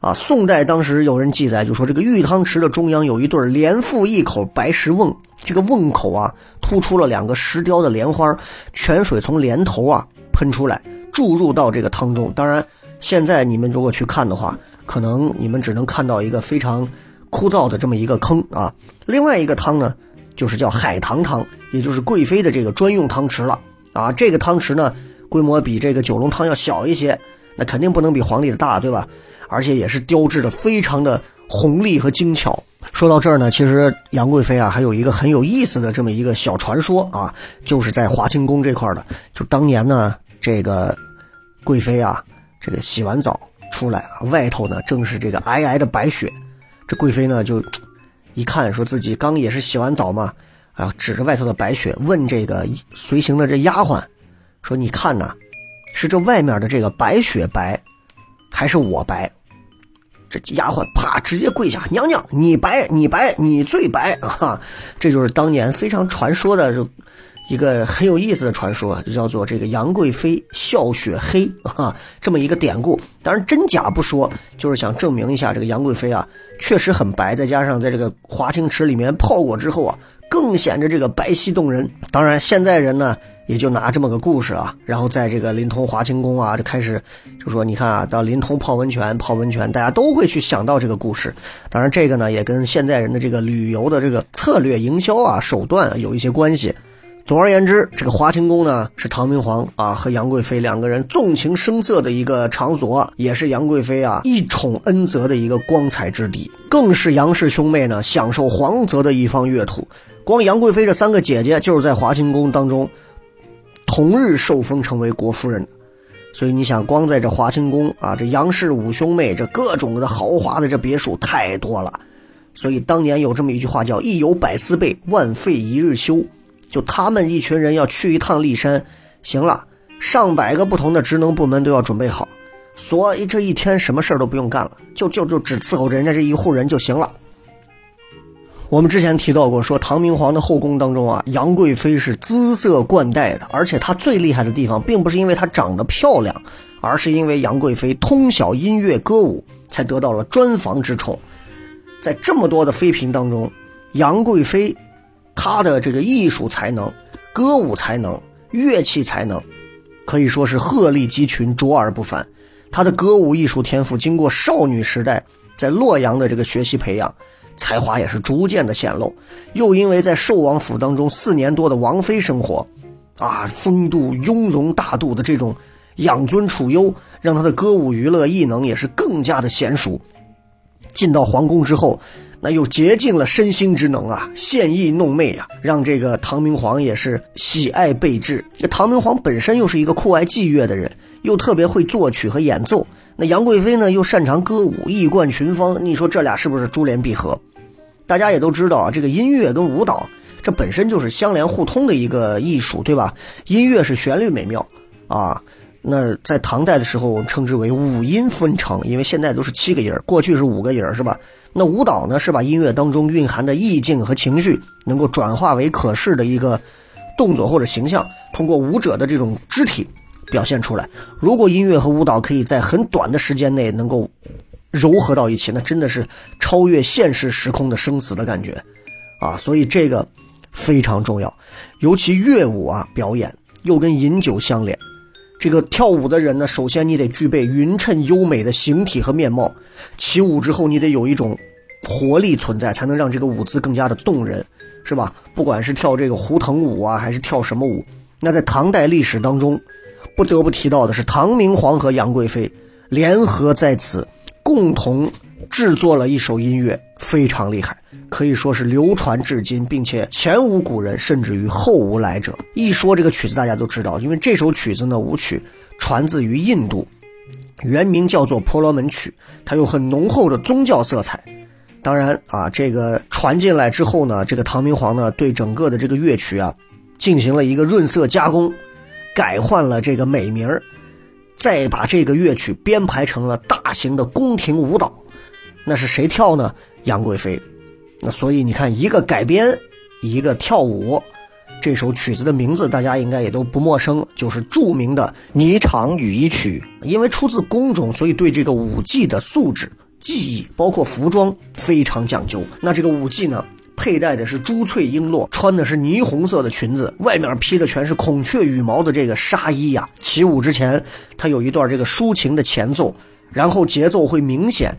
啊宋代当时有人记载，就说这个玉汤池的中央有一对连腹一口白石瓮，这个瓮口啊突出了两个石雕的莲花，泉水从莲头啊喷出来，注入到这个汤中。当然，现在你们如果去看的话，可能你们只能看到一个非常枯燥的这么一个坑啊。另外一个汤呢，就是叫海棠汤，也就是贵妃的这个专用汤池了。啊，这个汤池呢，规模比这个九龙汤要小一些，那肯定不能比皇帝的大，对吧？而且也是雕制的非常的宏丽和精巧。说到这儿呢，其实杨贵妃啊，还有一个很有意思的这么一个小传说啊，就是在华清宫这块的，就当年呢，这个贵妃啊，这个洗完澡出来，外头呢正是这个皑皑的白雪，这贵妃呢就一看，说自己刚也是洗完澡嘛。啊，指着外头的白雪问这个随行的这丫鬟，说：“你看呐，是这外面的这个白雪白，还是我白？”这丫鬟啪直接跪下：“娘娘，你白，你白，你最白 啊！”这就是当年非常传说的，就一个很有意思的传说，就叫做这个杨贵妃笑雪黑啊，这么一个典故。当然真假不说，就是想证明一下这个杨贵妃啊，确实很白，再加上在这个华清池里面泡过之后啊。更显着这个白皙动人。当然，现在人呢也就拿这么个故事啊，然后在这个临潼华清宫啊，就开始就说，你看啊，到临潼泡温泉，泡温泉，大家都会去想到这个故事。当然，这个呢也跟现在人的这个旅游的这个策略、营销啊手段有一些关系。总而言之，这个华清宫呢是唐明皇啊和杨贵妃两个人纵情声色的一个场所，也是杨贵妃啊一宠恩泽的一个光彩之地，更是杨氏兄妹呢享受皇泽的一方乐土。光杨贵妃这三个姐姐就是在华清宫当中同日受封成为国夫人，所以你想，光在这华清宫啊，这杨氏五兄妹这各种的豪华的这别墅太多了，所以当年有这么一句话叫“一有百思备，万废一日休”。就他们一群人要去一趟骊山，行了，上百个不同的职能部门都要准备好，所以这一天什么事儿都不用干了，就就就只伺候人家这一户人就行了。我们之前提到过，说唐明皇的后宫当中啊，杨贵妃是姿色冠带的，而且她最厉害的地方，并不是因为她长得漂亮，而是因为杨贵妃通晓音乐歌舞，才得到了专房之宠。在这么多的妃嫔当中，杨贵妃。她的这个艺术才能、歌舞才能、乐器才能，可以说是鹤立鸡群、卓尔不凡。她的歌舞艺术天赋，经过少女时代在洛阳的这个学习培养，才华也是逐渐的显露。又因为在寿王府当中四年多的王妃生活，啊，风度雍容大度的这种养尊处优，让他的歌舞娱乐艺能也是更加的娴熟。进到皇宫之后。那又竭尽了身心之能啊，献艺弄媚啊，让这个唐明皇也是喜爱备至。这唐明皇本身又是一个酷爱祭乐的人，又特别会作曲和演奏。那杨贵妃呢，又擅长歌舞，艺冠群芳。你说这俩是不是珠联璧合？大家也都知道啊，这个音乐跟舞蹈，这本身就是相连互通的一个艺术，对吧？音乐是旋律美妙啊。那在唐代的时候称之为五音纷呈，因为现在都是七个音儿，过去是五个音儿，是吧？那舞蹈呢，是把音乐当中蕴含的意境和情绪能够转化为可视的一个动作或者形象，通过舞者的这种肢体表现出来。如果音乐和舞蹈可以在很短的时间内能够糅合到一起，那真的是超越现实时空的生死的感觉啊！所以这个非常重要，尤其乐舞啊表演又跟饮酒相连。这个跳舞的人呢，首先你得具备匀称优美的形体和面貌，起舞之后你得有一种活力存在，才能让这个舞姿更加的动人，是吧？不管是跳这个胡腾舞啊，还是跳什么舞，那在唐代历史当中，不得不提到的是唐明皇和杨贵妃联合在此共同制作了一首音乐，非常厉害。可以说是流传至今，并且前无古人，甚至于后无来者。一说这个曲子，大家都知道，因为这首曲子呢，舞曲传自于印度，原名叫做《婆罗门曲》，它有很浓厚的宗教色彩。当然啊，这个传进来之后呢，这个唐明皇呢，对整个的这个乐曲啊，进行了一个润色加工，改换了这个美名儿，再把这个乐曲编排成了大型的宫廷舞蹈。那是谁跳呢？杨贵妃。那所以你看，一个改编，一个跳舞，这首曲子的名字大家应该也都不陌生，就是著名的《霓裳羽衣曲》。因为出自宫中，所以对这个舞技的素质、技艺，包括服装非常讲究。那这个舞技呢，佩戴的是珠翠璎珞，穿的是霓虹色的裙子，外面披的全是孔雀羽毛的这个纱衣呀。起舞之前，它有一段这个抒情的前奏，然后节奏会明显。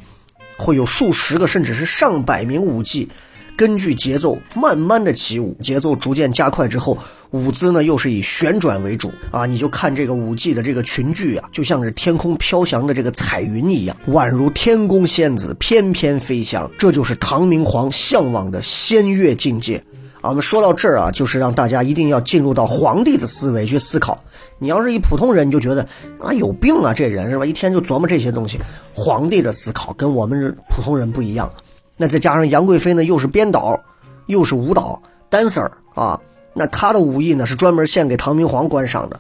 会有数十个甚至是上百名舞伎，根据节奏慢慢的起舞，节奏逐渐加快之后，舞姿呢又是以旋转为主啊！你就看这个舞技的这个群聚啊，就像是天空飘翔的这个彩云一样，宛如天宫仙子翩翩飞翔。这就是唐明皇向往的仙乐境界。啊，我们说到这儿啊，就是让大家一定要进入到皇帝的思维去思考。你要是一普通人，你就觉得啊有病啊，这人是吧？一天就琢磨这些东西。皇帝的思考跟我们普通人不一样。那再加上杨贵妃呢，又是编导，又是舞蹈 dancer 啊，那他的武艺呢是专门献给唐明皇观赏的。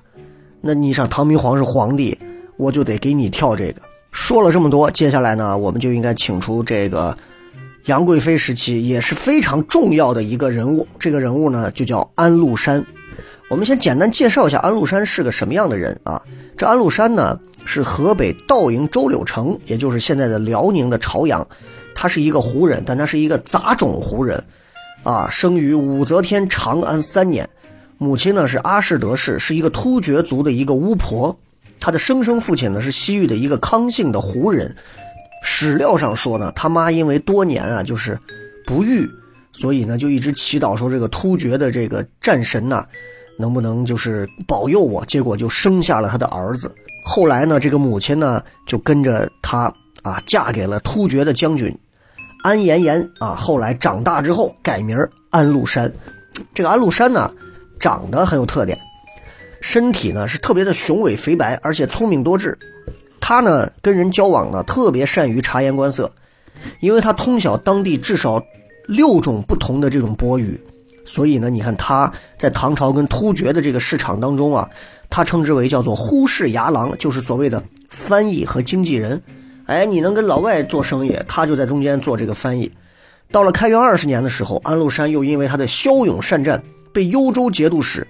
那你想，唐明皇是皇帝，我就得给你跳这个。说了这么多，接下来呢，我们就应该请出这个。杨贵妃时期也是非常重要的一个人物，这个人物呢就叫安禄山。我们先简单介绍一下安禄山是个什么样的人啊？这安禄山呢是河北道营周柳城，也就是现在的辽宁的朝阳，他是一个胡人，但他是一个杂种胡人，啊，生于武则天长安三年，母亲呢是阿氏德氏，是一个突厥族的一个巫婆，他的生生父亲呢是西域的一个康姓的胡人。史料上说呢，他妈因为多年啊就是不育，所以呢就一直祈祷说这个突厥的这个战神呐，能不能就是保佑我？结果就生下了他的儿子。后来呢，这个母亲呢就跟着他啊嫁给了突厥的将军安延延啊。后来长大之后改名安禄山。这个安禄山呢长得很有特点，身体呢是特别的雄伟肥白，而且聪明多智。他呢，跟人交往呢，特别善于察言观色，因为他通晓当地至少六种不同的这种波语，所以呢，你看他在唐朝跟突厥的这个市场当中啊，他称之为叫做忽视牙郎，就是所谓的翻译和经纪人。哎，你能跟老外做生意，他就在中间做这个翻译。到了开元二十年的时候，安禄山又因为他的骁勇善战，被幽州节度使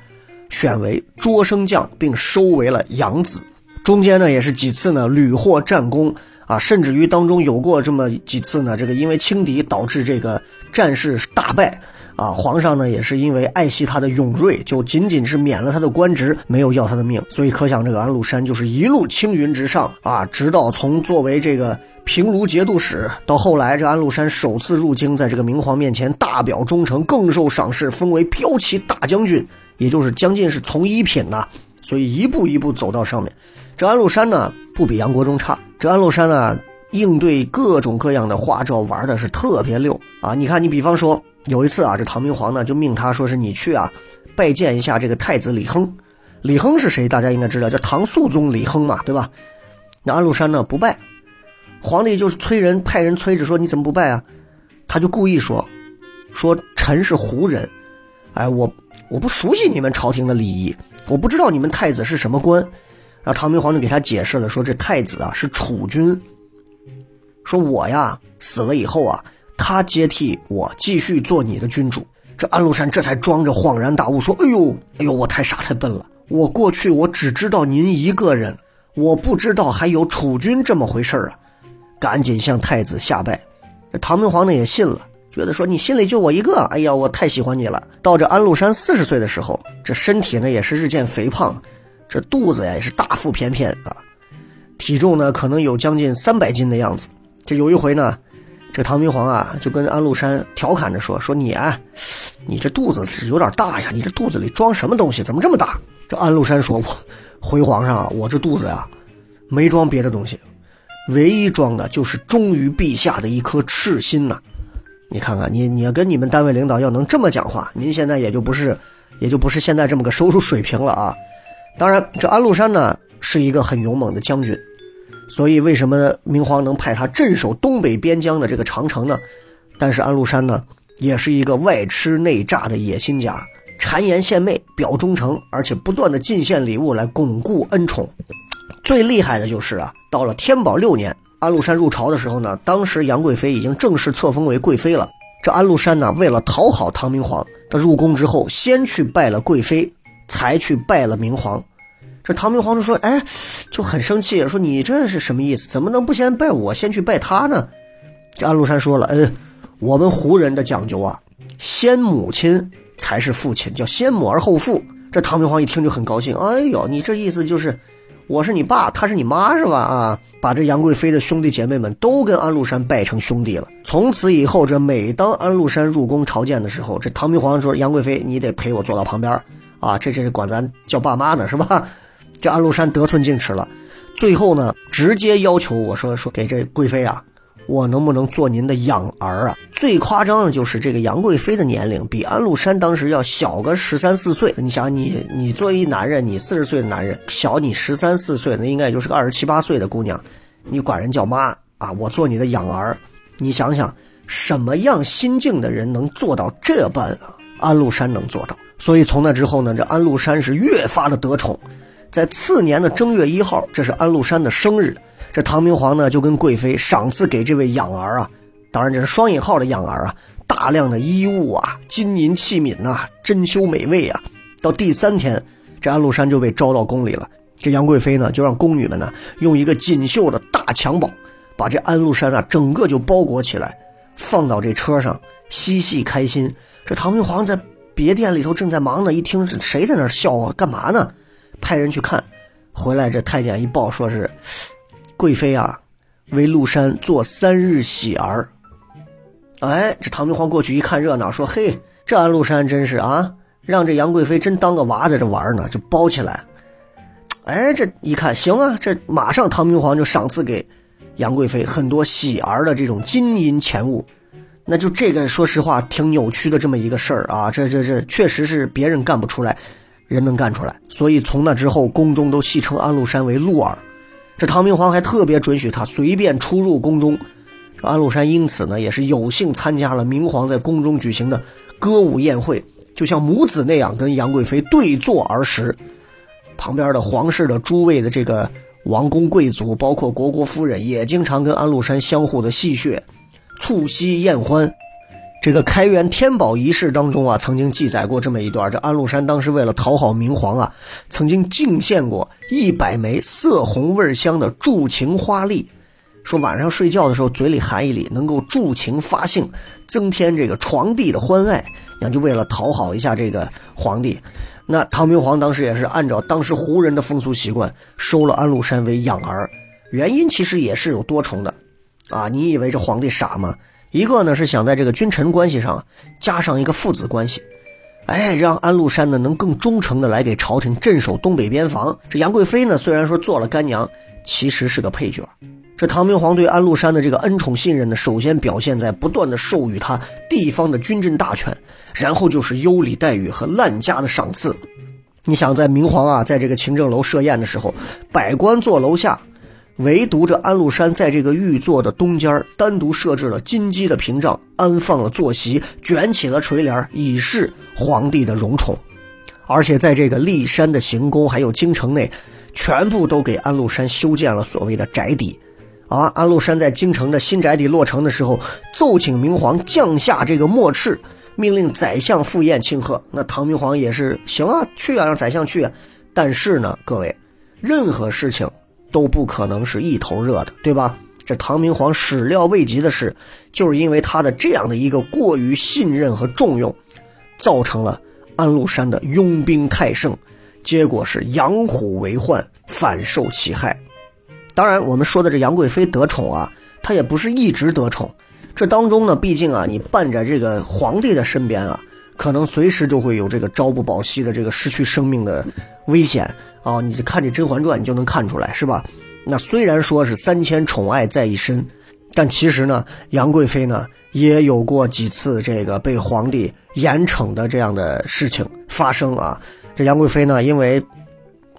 选为捉生将，并收为了养子。中间呢也是几次呢屡获战功啊，甚至于当中有过这么几次呢，这个因为轻敌导致这个战事大败啊，皇上呢也是因为爱惜他的勇锐，就仅仅是免了他的官职，没有要他的命。所以可想这个安禄山就是一路青云直上啊，直到从作为这个平卢节度使，到后来这安禄山首次入京，在这个明皇面前大表忠诚，更受赏识，封为骠骑大将军，也就是将近是从一品呐。所以一步一步走到上面。这安禄山呢，不比杨国忠差。这安禄山呢，应对各种各样的花招玩的是特别溜啊！你看，你比方说有一次啊，这唐明皇呢就命他说是你去啊，拜见一下这个太子李亨。李亨是谁？大家应该知道，叫唐肃宗李亨嘛，对吧？那安禄山呢不拜，皇帝就是催人派人催着说你怎么不拜啊？他就故意说，说臣是胡人，哎，我我不熟悉你们朝廷的礼仪，我不知道你们太子是什么官。然后唐明皇就给他解释了，说这太子啊是储君，说我呀死了以后啊，他接替我继续做你的君主。这安禄山这才装着恍然大悟，说：“哎呦，哎呦，我太傻太笨了，我过去我只知道您一个人，我不知道还有储君这么回事啊！”赶紧向太子下拜。这唐明皇呢也信了，觉得说你心里就我一个，哎呀，我太喜欢你了。到这安禄山四十岁的时候，这身体呢也是日渐肥胖，这肚子呀也是大腹便便啊，体重呢可能有将近三百斤的样子。这有一回呢，这唐明皇啊就跟安禄山调侃着说：“说你啊。”你这肚子是有点大呀！你这肚子里装什么东西？怎么这么大？这安禄山说：“我回皇上啊，我这肚子呀，没装别的东西，唯一装的就是忠于陛下的一颗赤心呐！你看看，你你跟你们单位领导要能这么讲话，您现在也就不是，也就不是现在这么个收入水平了啊！当然，这安禄山呢是一个很勇猛的将军，所以为什么明皇能派他镇守东北边疆的这个长城呢？但是安禄山呢？也是一个外吃内诈的野心家，谗言献媚，表忠诚，而且不断的进献礼物来巩固恩宠。最厉害的就是啊，到了天宝六年，安禄山入朝的时候呢，当时杨贵妃已经正式册封为贵妃了。这安禄山呢，为了讨好唐明皇，他入宫之后先去拜了贵妃，才去拜了明皇。这唐明皇就说：“哎，就很生气，说你这是什么意思？怎么能不先拜我，先去拜他呢？”这安禄山说了：“嗯。”我们胡人的讲究啊，先母亲才是父亲，叫先母而后父。这唐明皇一听就很高兴，哎呦，你这意思就是，我是你爸，他是你妈是吧？啊，把这杨贵妃的兄弟姐妹们都跟安禄山拜成兄弟了。从此以后，这每当安禄山入宫朝见的时候，这唐明皇说：“杨贵妃，你得陪我坐到旁边啊，这这是管咱叫爸妈呢，是吧？”这安禄山得寸进尺了，最后呢，直接要求我说说给这贵妃啊。我能不能做您的养儿啊？最夸张的就是这个杨贵妃的年龄比安禄山当时要小个十三四岁。你想，你你作为一男人，你四十岁的男人，小你十三四岁，那应该也就是个二十七八岁的姑娘，你管人叫妈啊？我做你的养儿，你想想，什么样心境的人能做到这般啊？安禄山能做到。所以从那之后呢，这安禄山是越发的得宠。在次年的正月一号，这是安禄山的生日。这唐明皇呢，就跟贵妃赏赐给这位养儿啊，当然这是双引号的养儿啊，大量的衣物啊、金银器皿呐、珍馐美味啊。到第三天，这安禄山就被招到宫里了。这杨贵妃呢，就让宫女们呢，用一个锦绣的大襁褓，把这安禄山啊，整个就包裹起来，放到这车上，嬉戏开心。这唐明皇在别殿里头正在忙呢，一听谁在那笑啊？干嘛呢？派人去看，回来这太监一报，说是。贵妃啊，为禄山做三日喜儿。哎，这唐明皇过去一看热闹，说：“嘿，这安禄山真是啊，让这杨贵妃真当个娃在这玩呢，就包起来。”哎，这一看行啊，这马上唐明皇就赏赐给杨贵妃很多喜儿的这种金银钱物。那就这个，说实话挺扭曲的这么一个事儿啊，这这这确实是别人干不出来，人能干出来。所以从那之后，宫中都戏称安禄山为禄儿。这唐明皇还特别准许他随便出入宫中，安禄山因此呢也是有幸参加了明皇在宫中举行的歌舞宴会，就像母子那样跟杨贵妃对坐而食。旁边的皇室的诸位的这个王公贵族，包括国国夫人，也经常跟安禄山相互的戏谑，促膝宴欢。这个开元天宝仪式当中啊，曾经记载过这么一段：这安禄山当时为了讨好明皇啊，曾经进献过一百枚色红味香的助情花粒，说晚上睡觉的时候嘴里含一粒，能够助情发性，增添这个床地的欢爱。那就为了讨好一下这个皇帝，那唐明皇当时也是按照当时胡人的风俗习惯，收了安禄山为养儿。原因其实也是有多重的，啊，你以为这皇帝傻吗？一个呢是想在这个君臣关系上加上一个父子关系，哎，让安禄山呢能更忠诚的来给朝廷镇守东北边防。这杨贵妃呢虽然说做了干娘，其实是个配角。这唐明皇对安禄山的这个恩宠信任呢，首先表现在不断的授予他地方的军政大权，然后就是优礼待遇和滥加的赏赐。你想在明皇啊在这个勤政楼设宴的时候，百官坐楼下。唯独这安禄山在这个御座的东间单独设置了金鸡的屏障，安放了坐席，卷起了垂帘，以示皇帝的荣宠。而且在这个骊山的行宫还有京城内，全部都给安禄山修建了所谓的宅邸。啊，安禄山在京城的新宅邸落成的时候，奏请明皇降下这个墨敕，命令宰相赴宴庆贺。那唐明皇也是行啊，去啊，让宰相去啊。但是呢，各位，任何事情都不可能是一头热的，对吧？这唐明皇始料未及的是，就是因为他的这样的一个过于信任和重用，造成了安禄山的拥兵太盛，结果是养虎为患，反受其害。当然，我们说的这杨贵妃得宠啊，她也不是一直得宠。这当中呢，毕竟啊，你伴着这个皇帝的身边啊，可能随时就会有这个朝不保夕的这个失去生命的危险啊。你看这《甄嬛传》，你就能看出来，是吧？那虽然说是三千宠爱在一身，但其实呢，杨贵妃呢也有过几次这个被皇帝严惩的这样的事情发生啊。这杨贵妃呢，因为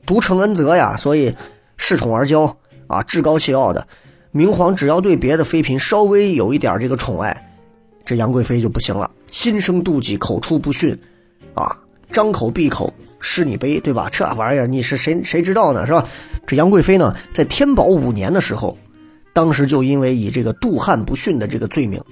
独承恩泽呀，所以恃宠而骄。啊，趾高气傲的明皇，只要对别的妃嫔稍微有一点这个宠爱，这杨贵妃就不行了，心生妒忌，口出不逊，啊，张口闭口失你杯，对吧？这玩意儿你是谁谁知道呢，是吧？这杨贵妃呢，在天宝五年的时候，当时就因为以这个妒汉不逊的这个罪名，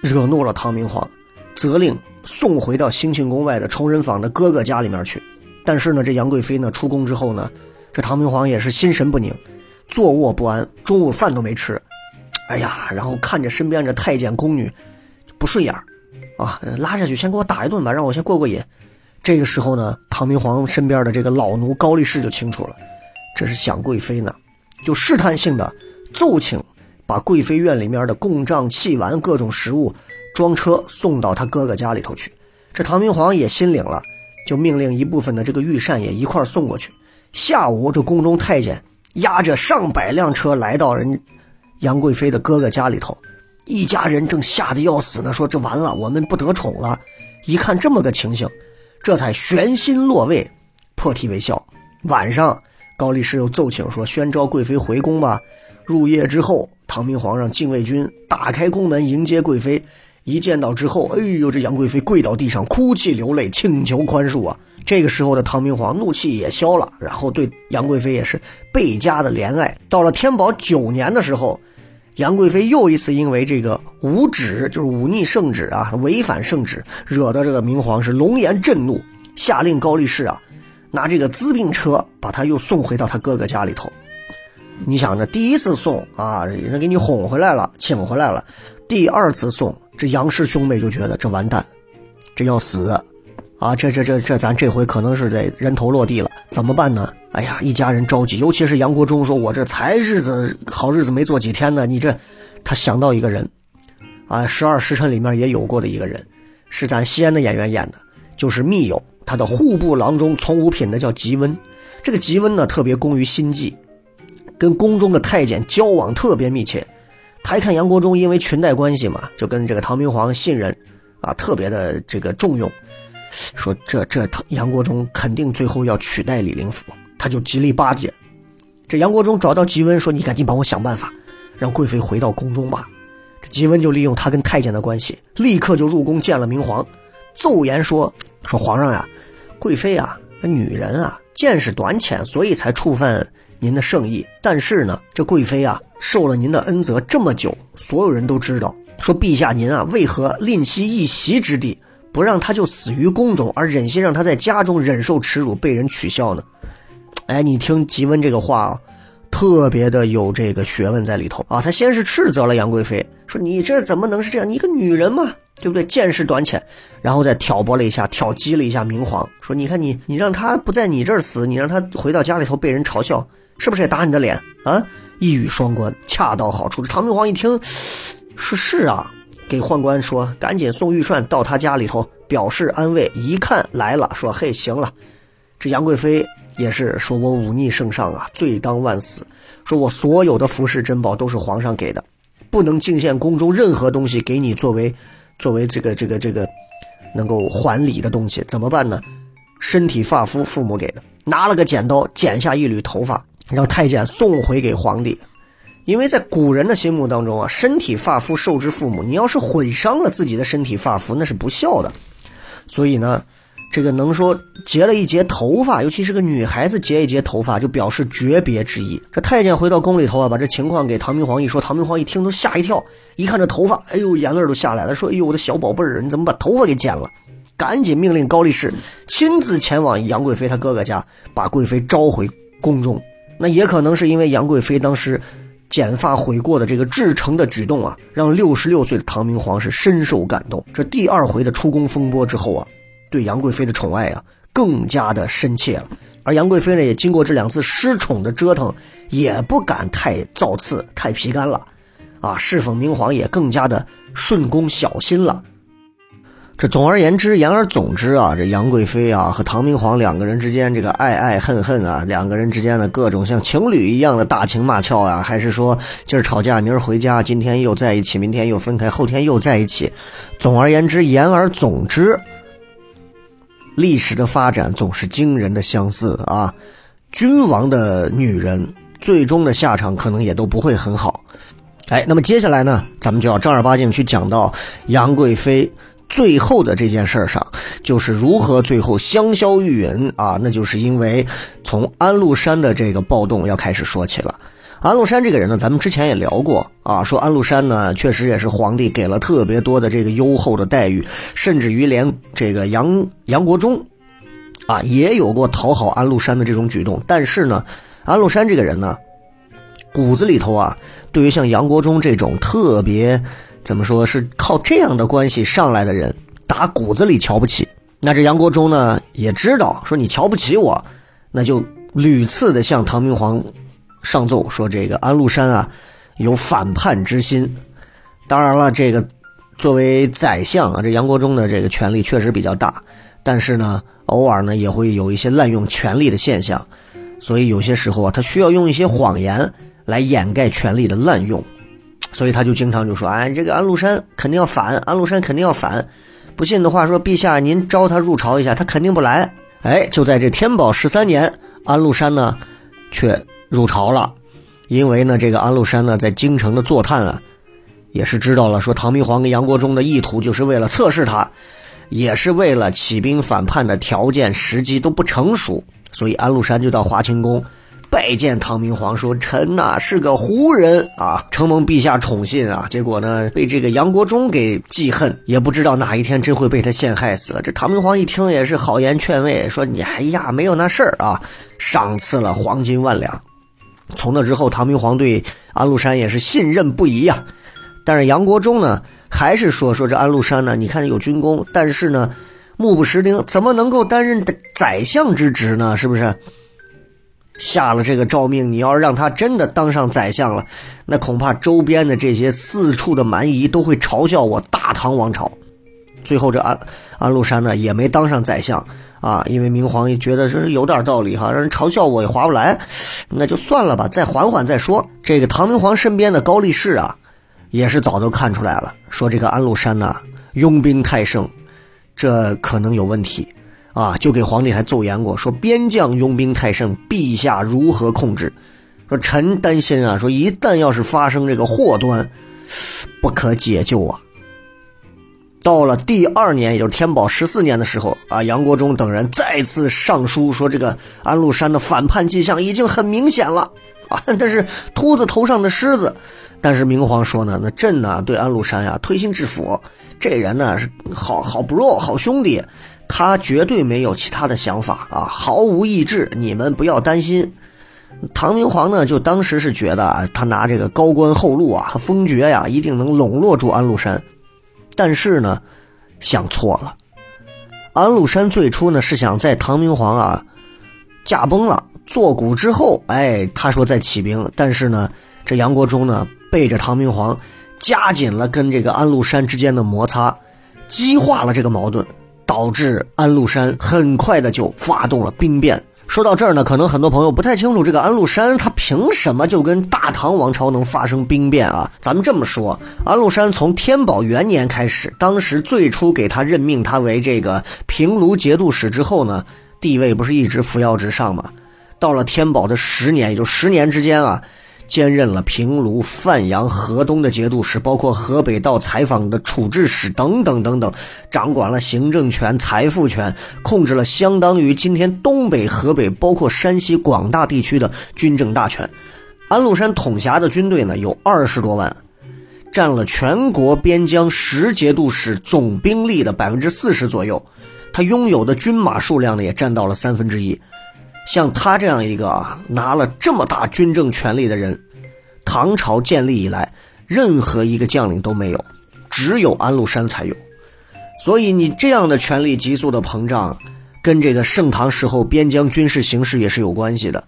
惹怒了唐明皇，责令送回到兴庆宫外的崇仁坊的哥哥家里面去。但是呢，这杨贵妃呢出宫之后呢，这唐明皇也是心神不宁。坐卧不安，中午饭都没吃，哎呀，然后看着身边这太监宫女不顺眼啊，拉下去先给我打一顿吧，让我先过过瘾。这个时候呢，唐明皇身边的这个老奴高力士就清楚了，这是想贵妃呢，就试探性的奏请把贵妃院里面的供帐、器玩、各种食物装车送到他哥哥家里头去。这唐明皇也心领了，就命令一部分的这个御膳也一块送过去。下午，这宫中太监。押着上百辆车来到人杨贵妃的哥哥家里头，一家人正吓得要死呢，说这完了，我们不得宠了。一看这么个情形，这才悬心落位，破涕为笑。晚上，高力士又奏请说，宣召贵妃回宫吧。入夜之后，唐明皇让禁卫军打开宫门迎接贵妃。一见到之后，哎呦，这杨贵妃跪到地上哭泣流泪，请求宽恕啊！这个时候的唐明皇怒气也消了，然后对杨贵妃也是倍加的怜爱。到了天宝九年的时候，杨贵妃又一次因为这个无旨，就是忤逆圣旨啊，违反圣旨，惹得这个明皇是龙颜震怒，下令高力士啊，拿这个资病车把他又送回到他哥哥家里头。你想着第一次送啊，人给你哄回来了，请回来了，第二次送。这杨氏兄妹就觉得这完蛋，这要死，啊，这这这这咱这回可能是得人头落地了，怎么办呢？哎呀，一家人着急，尤其是杨国忠说：“我这才日子好日子没做几天呢，你这……”他想到一个人，啊，《十二时辰》里面也有过的一个人，是咱西安的演员演的，就是密友，他的户部郎中从五品的叫吉温，这个吉温呢特别工于心计，跟宫中的太监交往特别密切。他一看杨国忠因为裙带关系嘛，就跟这个唐明皇信任，啊，特别的这个重用，说这这杨国忠肯定最后要取代李林甫，他就极力巴结。这杨国忠找到吉温说：“你赶紧帮我想办法，让贵妃回到宫中吧。”这吉温就利用他跟太监的关系，立刻就入宫见了明皇，奏言说：“说皇上呀，贵妃啊，女人啊，见识短浅，所以才触犯。”您的圣意，但是呢，这贵妃啊，受了您的恩泽这么久，所有人都知道，说陛下您啊，为何吝惜一席之地，不让她就死于宫中，而忍心让她在家中忍受耻辱，被人取笑呢？哎，你听吉温这个话啊，特别的有这个学问在里头啊。他先是斥责了杨贵妃，说你这怎么能是这样？你一个女人嘛，对不对？见识短浅，然后再挑拨了一下，挑激了一下明皇，说你看你，你让他不在你这儿死，你让他回到家里头被人嘲笑。是不是也打你的脸啊？一语双关，恰到好处。唐明皇一听，是是啊，给宦官说，赶紧送玉串到他家里头，表示安慰。一看来了，说嘿，行了。这杨贵妃也是说，我忤逆圣上啊，罪当万死。说我所有的服饰珍宝都是皇上给的，不能进献宫中任何东西给你作为，作为这个这个这个能够还礼的东西，怎么办呢？身体发肤，父母给的，拿了个剪刀剪下一缕头发。让太监送回给皇帝，因为在古人的心目当中啊，身体发肤受之父母，你要是毁伤了自己的身体发肤，那是不孝的。所以呢，这个能说截了一截头发，尤其是个女孩子截一截头发，就表示诀别之意。这太监回到宫里头啊，把这情况给唐明皇一说，唐明皇一听都吓一跳，一看这头发，哎呦，眼泪都下来了，说：“哎呦，我的小宝贝儿，你怎么把头发给剪了？”赶紧命令高力士亲自前往杨贵妃她哥哥家，把贵妃召回宫中。那也可能是因为杨贵妃当时剪发悔过的这个至诚的举动啊，让六十六岁的唐明皇是深受感动。这第二回的出宫风波之后啊。对杨贵妃的宠爱啊，更加的深切了。而杨贵妃呢，也经过这两次失宠的折腾，也不敢太造次、太皮干了，啊，侍奉明皇也更加的顺宫小心了。这总而言之，言而总之啊，这杨贵妃啊和唐明皇两个人之间这个爱爱恨恨啊，两个人之间的各种像情侣一样的大情骂俏啊，还是说今儿吵架明儿回家，今天又在一起，明天又分开，后天又在一起。总而言之，言而总之。历史的发展总是惊人的相似啊！君王的女人最终的下场可能也都不会很好。哎，那么接下来呢，咱们就要正儿八经去讲到杨贵妃最后的这件事上，就是如何最后香消玉殒啊！那就是因为从安禄山的这个暴动要开始说起了。安禄山这个人呢，咱们之前也聊过啊，说安禄山呢，确实也是皇帝给了特别多的这个优厚的待遇，甚至于连这个杨杨国忠，啊，也有过讨好安禄山的这种举动。但是呢，安禄山这个人呢，骨子里头啊，对于像杨国忠这种特别怎么说是靠这样的关系上来的人，打骨子里瞧不起。那这杨国忠呢，也知道说你瞧不起我，那就屡次的向唐明皇。上奏说这个安禄山啊，有反叛之心。当然了，这个作为宰相啊，这杨国忠的这个权力确实比较大，但是呢，偶尔呢也会有一些滥用权力的现象。所以有些时候啊，他需要用一些谎言来掩盖权力的滥用。所以他就经常就说：“哎，这个安禄山肯定要反，安禄山肯定要反。不信的话，说陛下您招他入朝一下，他肯定不来。”哎，就在这天宝十三年，安禄山呢，却。入朝了，因为呢，这个安禄山呢，在京城的坐探啊，也是知道了，说唐明皇跟杨国忠的意图，就是为了测试他，也是为了起兵反叛的条件时机都不成熟，所以安禄山就到华清宫拜见唐明皇，说：“臣呐是个胡人啊，承蒙陛下宠信啊，结果呢，被这个杨国忠给记恨，也不知道哪一天真会被他陷害死了。”这唐明皇一听也是好言劝慰，说：“你哎呀，没有那事儿啊，赏赐了黄金万两。”从那之后，唐明皇对安禄山也是信任不疑呀。但是杨国忠呢，还是说说这安禄山呢，你看有军功，但是呢，目不识丁，怎么能够担任宰相之职呢？是不是？下了这个诏命，你要让他真的当上宰相了，那恐怕周边的这些四处的蛮夷都会嘲笑我大唐王朝。最后，这安安禄山呢，也没当上宰相。啊，因为明皇也觉得这是有点道理哈，让人嘲笑我也划不来，那就算了吧，再缓缓再说。这个唐明皇身边的高力士啊，也是早都看出来了，说这个安禄山呐，拥兵太盛，这可能有问题啊，就给皇帝还奏言过，说边将拥兵太盛，陛下如何控制？说臣担心啊，说一旦要是发生这个祸端，不可解救啊。到了第二年，也就是天宝十四年的时候啊，杨国忠等人再次上书说，这个安禄山的反叛迹象已经很明显了啊。但是秃子头上的虱子，但是明皇说呢，那朕呢对安禄山呀推心置腹，这人呢是好好 bro 好兄弟，他绝对没有其他的想法啊，毫无意志，你们不要担心。唐明皇呢就当时是觉得啊，他拿这个高官厚禄啊和封爵呀，一定能笼络住安禄山。但是呢，想错了。安禄山最初呢是想在唐明皇啊驾崩了坐骨之后，哎，他说再起兵。但是呢，这杨国忠呢背着唐明皇，加紧了跟这个安禄山之间的摩擦，激化了这个矛盾，导致安禄山很快的就发动了兵变。说到这儿呢，可能很多朋友不太清楚，这个安禄山他凭什么就跟大唐王朝能发生兵变啊？咱们这么说，安禄山从天宝元年开始，当时最初给他任命他为这个平卢节度使之后呢，地位不是一直扶摇直上吗？到了天宝的十年，也就十年之间啊，兼任了平卢、范阳、河东的节度使，包括河北道采访的处置使等等等等，掌管了行政权、财富权，控制了相当于今天东北、河北，包括山西广大地区的军政大权。安禄山统辖的军队呢，有二十多万，占了全国边疆十节度使总兵力的百分之四十左右。他拥有的军马数量呢，也占到了三分之一。像他这样一个啊，拿了这么大军政权力的人，唐朝建立以来，任何一个将领都没有，只有安禄山才有。所以你这样的权力急速的膨胀，跟这个盛唐时候边疆军事形势也是有关系的，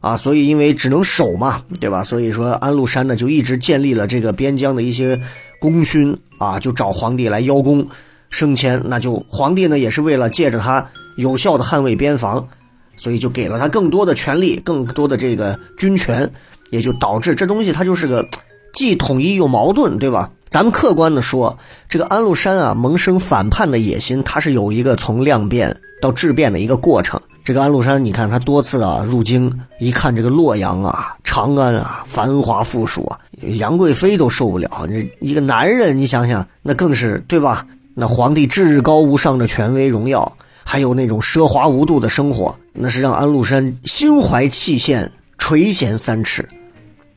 啊，所以因为只能守嘛，对吧？所以说安禄山呢就一直建立了这个边疆的一些功勋啊，就找皇帝来邀功升迁，那就皇帝呢也是为了借着他有效的捍卫边防。所以就给了他更多的权力，更多的这个军权，也就导致这东西它就是个既统一又矛盾，对吧？咱们客观的说，这个安禄山啊，萌生反叛的野心，他是有一个从量变到质变的一个过程。这个安禄山，你看他多次啊入京，一看这个洛阳啊、长安啊，繁华富庶啊，杨贵妃都受不了。这一个男人，你想想，那更是对吧？那皇帝至高无上的权威荣耀。还有那种奢华无度的生活，那是让安禄山心怀气羡、垂涎三尺。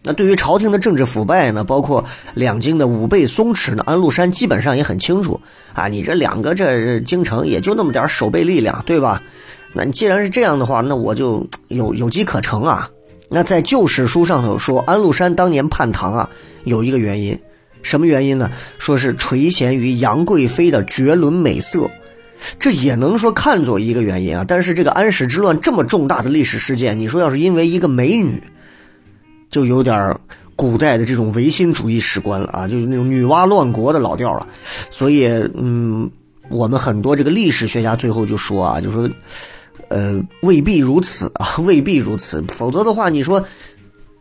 那对于朝廷的政治腐败呢，包括两京的武备松弛呢，安禄山基本上也很清楚啊。你这两个这京城也就那么点守备力量，对吧？那你既然是这样的话，那我就 有有机可乘啊。那在旧史书上头说，安禄山当年叛唐啊，有一个原因，什么原因呢？说是垂涎于杨贵妃的绝伦美色。这也能说看作一个原因啊，但是这个安史之乱这么重大的历史事件，你说要是因为一个美女，就有点古代的这种唯心主义史观了啊，就是那种女娲乱国的老调了。所以，嗯，我们很多这个历史学家最后就说啊，就说，呃，未必如此啊，未必如此。否则的话，你说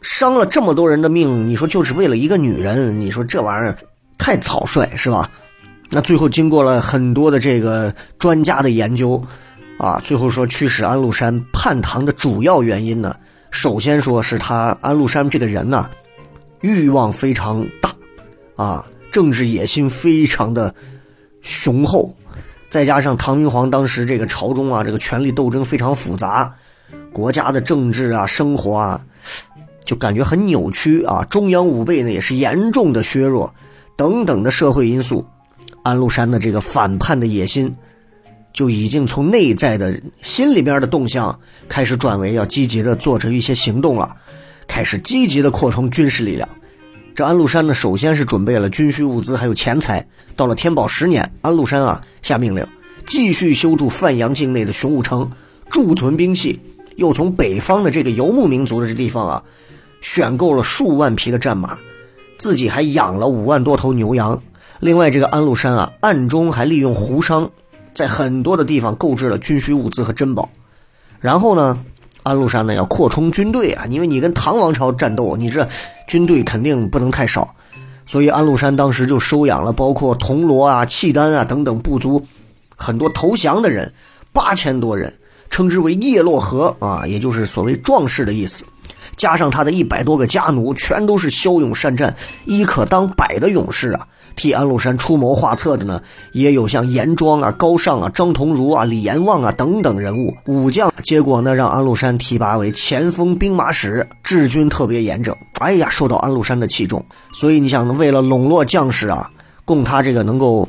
伤了这么多人的命，你说就是为了一个女人，你说这玩意儿太草率是吧？那最后经过了很多的这个专家的研究，啊，最后说驱使安禄山叛唐的主要原因呢，首先说是他安禄山这个人呐，欲望非常大，啊，政治野心非常的雄厚，再加上唐明皇当时这个朝中啊，这个权力斗争非常复杂，国家的政治啊、生活啊，就感觉很扭曲啊，中央武备呢也是严重的削弱，等等的社会因素。安禄山的这个反叛的野心，就已经从内在的心里边的动向开始转为要积极的做着一些行动了，开始积极的扩充军事力量。这安禄山呢，首先是准备了军需物资还有钱财。到了天宝十年，安禄山啊下命令，继续修筑范阳境内的雄武城，贮存兵器，又从北方的这个游牧民族的这地方啊，选购了数万匹的战马，自己还养了五万多头牛羊。另外，这个安禄山啊，暗中还利用胡商，在很多的地方购置了军需物资和珍宝。然后呢，安禄山呢要扩充军队啊，因为你跟唐王朝战斗，你这军队肯定不能太少。所以安禄山当时就收养了包括铜锣啊、契丹啊等等部族很多投降的人，八千多人，称之为叶落河啊，也就是所谓壮士的意思。加上他的一百多个家奴，全都是骁勇善战、一可当百的勇士啊。替安禄山出谋划策的呢，也有像严庄啊、高尚啊、张同儒啊、李延旺啊等等人物武将。结果呢，让安禄山提拔为前锋兵马使，治军特别严整。哎呀，受到安禄山的器重。所以你想，为了笼络将士啊，供他这个能够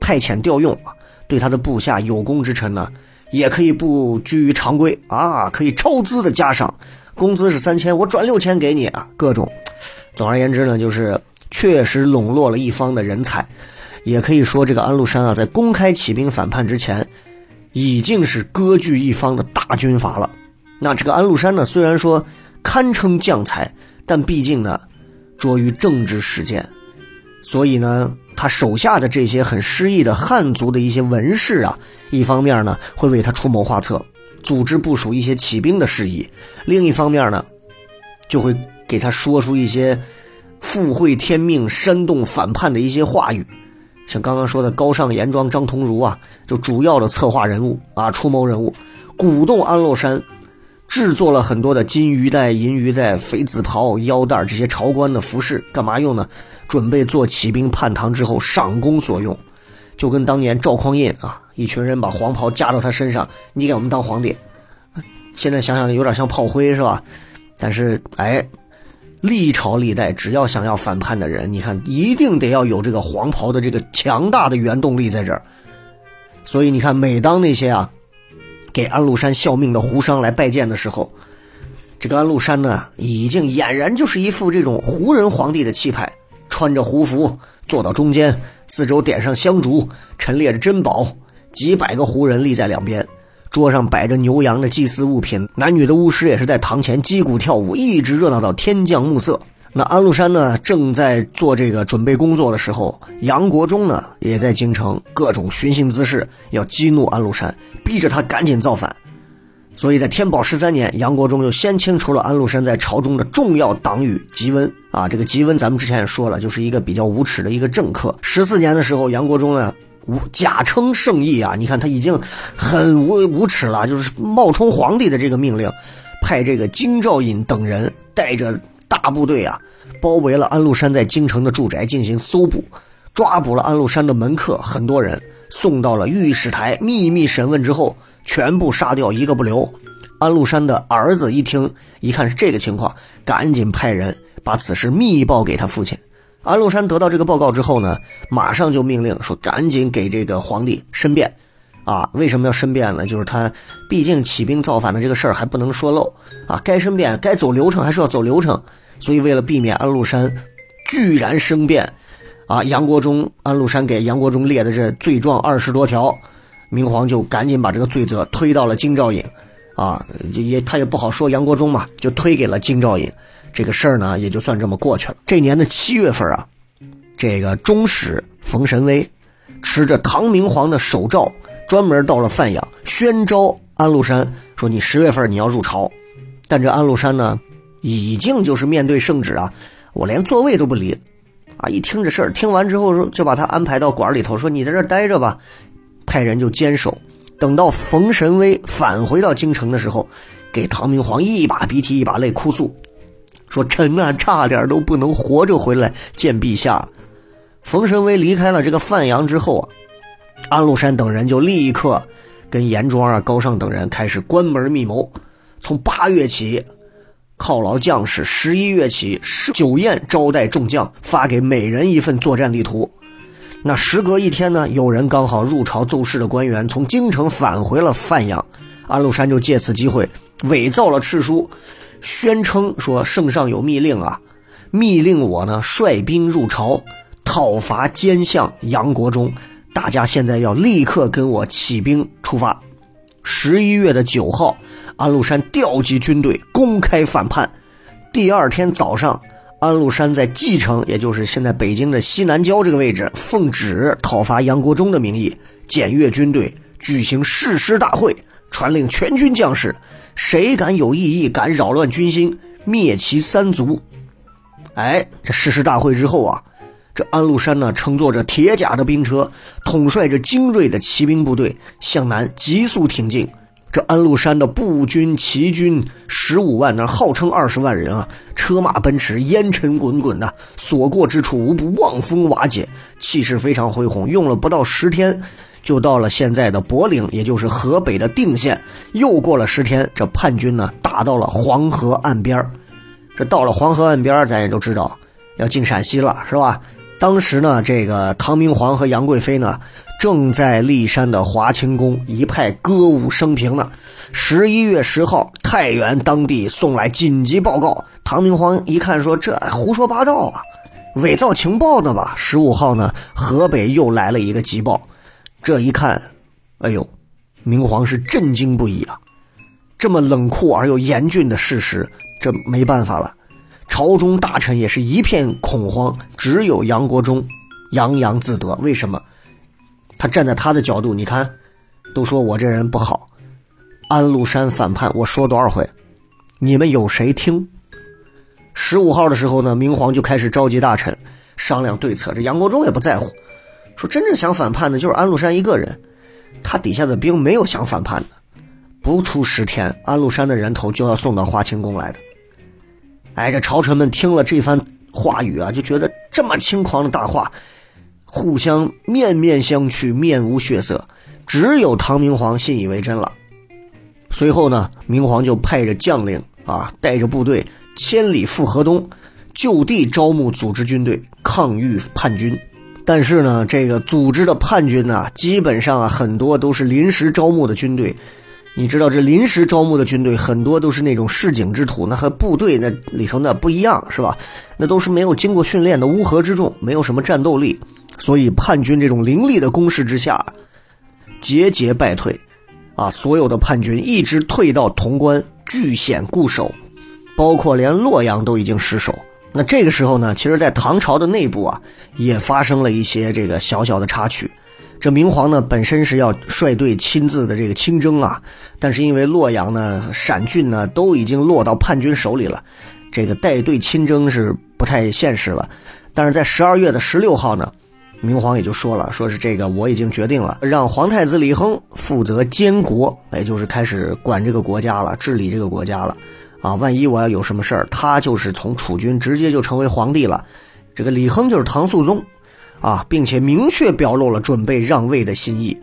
派遣调用啊，对他的部下有功之臣呢，也可以不拘于常规啊，可以超资的加赏，工资是三千，我转六千给你啊，各种。总而言之呢，就是。确实笼络了一方的人才，也可以说这个安禄山啊，在公开起兵反叛之前，已经是割据一方的大军阀了。那这个安禄山呢，虽然说堪称将才，但毕竟呢，着于政治实践，所以呢，他手下的这些很失意的汉族的一些文士啊，一方面呢会为他出谋划策，组织部署一些起兵的事宜；另一方面呢，就会给他说出一些。附会天命、煽动反叛的一些话语，像刚刚说的高尚严庄张同儒啊，就主要的策划人物啊，出谋人物，鼓动安禄山制作了很多的金鱼带、银鱼带、肥子袍、腰带这些朝官的服饰，干嘛用呢？准备做起兵叛唐之后赏功所用，就跟当年赵匡胤啊，一群人把黄袍加到他身上，你给我们当皇帝。现在想想有点像炮灰是吧？但是哎，历朝历代只要想要反叛的人，你看一定得要有这个黄袍的这个强大的原动力在这儿。所以你看，每当那些啊给安禄山效命的胡商来拜见的时候，这个安禄山呢，已经俨然就是一副这种胡人皇帝的气派，穿着胡服坐到中间，四周点上香烛，陈列着珍宝，几百个胡人立在两边。桌上摆着牛羊的祭祀物品，男女的巫师也是在堂前击鼓跳舞，一直热闹到天降暮色。那安禄山呢，正在做这个准备工作的时候，杨国忠呢也在京城各种寻衅滋事，要激怒安禄山，逼着他赶紧造反。所以在天宝十三年，杨国忠就先清除了安禄山在朝中的重要党羽吉温啊。这个吉温咱们之前也说了，就是一个比较无耻的一个政客。十四年的时候，杨国忠呢。无假称圣意啊！你看他已经很无无耻了，就是冒充皇帝的这个命令，派这个京兆尹等人带着大部队啊，包围了安禄山在京城的住宅进行搜捕，抓捕了安禄山的门客很多人，送到了御史台秘密审问之后，全部杀掉一个不留。安禄山的儿子一听，一看是这个情况，赶紧派人把此事密报给他父亲。安禄山得到这个报告之后呢，马上就命令说：“赶紧给这个皇帝申辩，啊，为什么要申辩呢？就是他毕竟起兵造反的这个事儿还不能说漏啊，该申辩，该走流程还是要走流程。所以为了避免安禄山居然申辩，啊，杨国忠，安禄山给杨国忠列的这罪状二十多条，明皇就赶紧把这个罪责推到了京兆尹，啊，也他也不好说杨国忠嘛，就推给了京兆尹。”这个事儿呢，也就算这么过去了。这年的七月份啊，这个中使冯神威持着唐明皇的手诏，专门到了范阳宣召安禄山，说你十月份你要入朝。但这安禄山呢，已经就是面对圣旨啊，我连座位都不离啊！一听这事儿，听完之后就把他安排到馆里头，说你在这待着吧，派人就坚守。等到冯神威返回到京城的时候，给唐明皇一把鼻涕一把泪哭诉。说臣啊，差点都不能活着回来见陛下。冯神威离开了这个范阳之后啊，安禄山等人就立刻跟严庄啊、高尚等人开始关门密谋。从八月起犒劳将士，十一月起酒宴招待众将，发给每人一份作战地图。那时隔一天呢，有人刚好入朝奏事的官员从京城返回了范阳，安禄山就借此机会伪造了敕书。宣称说圣上有密令啊，密令我呢率兵入朝讨伐奸相杨国忠，大家现在要立刻跟我起兵出发。十一月的九号，安禄山调集军队公开反叛。第二天早上，安禄山在蓟城，也就是现在北京的西南郊这个位置，奉旨讨伐杨国忠的名义，检阅军队，举行誓师大会，传令全军将士。谁敢有异议，敢扰乱军心，灭其三族！哎，这誓师大会之后啊，这安禄山呢，乘坐着铁甲的兵车，统帅着精锐的骑兵部队向南急速挺进。这安禄山的步军、骑军十五万，那号称二十万人啊，车马奔驰，烟尘滚滚的，所过之处无不望风瓦解，气势非常恢宏。用了不到十天。就到了现在的柏林，也就是河北的定县。又过了十天，这叛军呢打到了黄河岸边这到了黄河岸边咱也都知道要进陕西了，是吧？当时呢，这个唐明皇和杨贵妃呢正在骊山的华清宫一派歌舞升平呢。十一月十号，太原当地送来紧急报告。唐明皇一看，说这胡说八道啊，伪造情报的吧？十五号呢，河北又来了一个急报。这一看，哎呦，明皇是震惊不已啊！这么冷酷而又严峻的事实，这没办法了。朝中大臣也是一片恐慌，只有杨国忠洋洋自得。为什么？他站在他的角度，你看，都说我这人不好，安禄山反叛，我说多少回，你们有谁听？十五号的时候呢，明皇就开始召集大臣商量对策，这杨国忠也不在乎。说真正想反叛的，就是安禄山一个人，他底下的兵没有想反叛的。不出十天，安禄山的人头就要送到华清宫来的。哎，这朝臣们听了这番话语啊，就觉得这么轻狂的大话，互相面面相觑，面无血色。只有唐明皇信以为真了。随后呢，明皇就派着将领啊，带着部队千里赴河东，就地招募组织军队抗御叛军。但是呢，这个组织的叛军呢，基本上啊，很多都是临时招募的军队。你知道，这临时招募的军队很多都是那种市井之徒，那和部队那里头那不一样，是吧？那都是没有经过训练的乌合之众，没有什么战斗力，所以叛军这种凌厉的攻势之下，节节败退。啊，所有的叛军一直退到潼关，据险固守，包括连洛阳都已经失守。那这个时候呢，其实，在唐朝的内部啊，也发生了一些这个小小的插曲。这明皇呢，本身是要率队亲自的这个亲征啊，但是因为洛阳呢、陕郡呢都已经落到叛军手里了，这个带队亲征是不太现实了。但是在十二月的十六号呢，明皇也就说了，说是这个我已经决定了，让皇太子李亨负责监国，也就是开始管这个国家了，治理这个国家了。啊，万一我要有什么事儿，他就是从储君直接就成为皇帝了。这个李亨就是唐肃宗，啊，并且明确表露了准备让位的心意。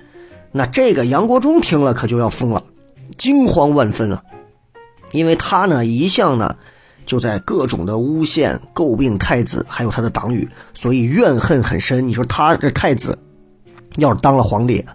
那这个杨国忠听了可就要疯了，惊慌万分啊！因为他呢一向呢就在各种的诬陷、诟病太子还有他的党羽，所以怨恨很深。你说他这太子要是当了皇帝？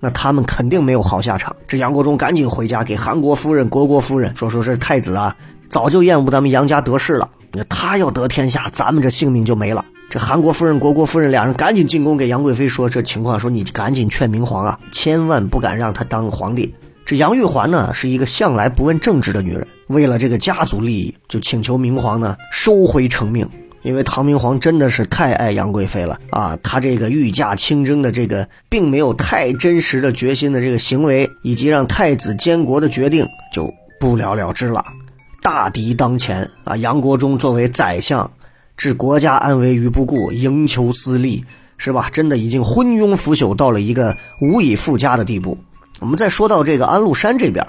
那他们肯定没有好下场。这杨国忠赶紧回家给韩国夫人、国国夫人说：“说这太子啊，早就厌恶咱们杨家得势了。他要得天下，咱们这性命就没了。”这韩国夫人、国国夫人两人赶紧进宫给杨贵妃说这情况，说你赶紧劝明皇啊，千万不敢让他当皇帝。这杨玉环呢，是一个向来不问政治的女人，为了这个家族利益，就请求明皇呢收回成命。因为唐明皇真的是太爱杨贵妃了啊，他这个御驾亲征的这个，并没有太真实的决心的这个行为，以及让太子监国的决定，就不了了之了。大敌当前啊，杨国忠作为宰相，置国家安危于不顾，营求私利，是吧？真的已经昏庸腐朽到了一个无以复加的地步。我们再说到这个安禄山这边，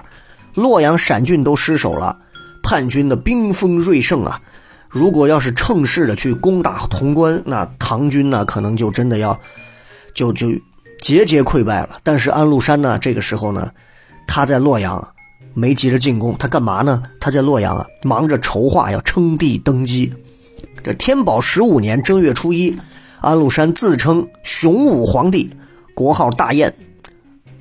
洛阳、陕郡都失守了，叛军的兵锋锐盛啊。如果要是乘势的去攻打潼关，那唐军呢，可能就真的要，就就节节溃败了。但是安禄山呢，这个时候呢，他在洛阳没急着进攻，他干嘛呢？他在洛阳啊，忙着筹划要称帝登基。这天宝十五年正月初一，安禄山自称雄武皇帝，国号大燕，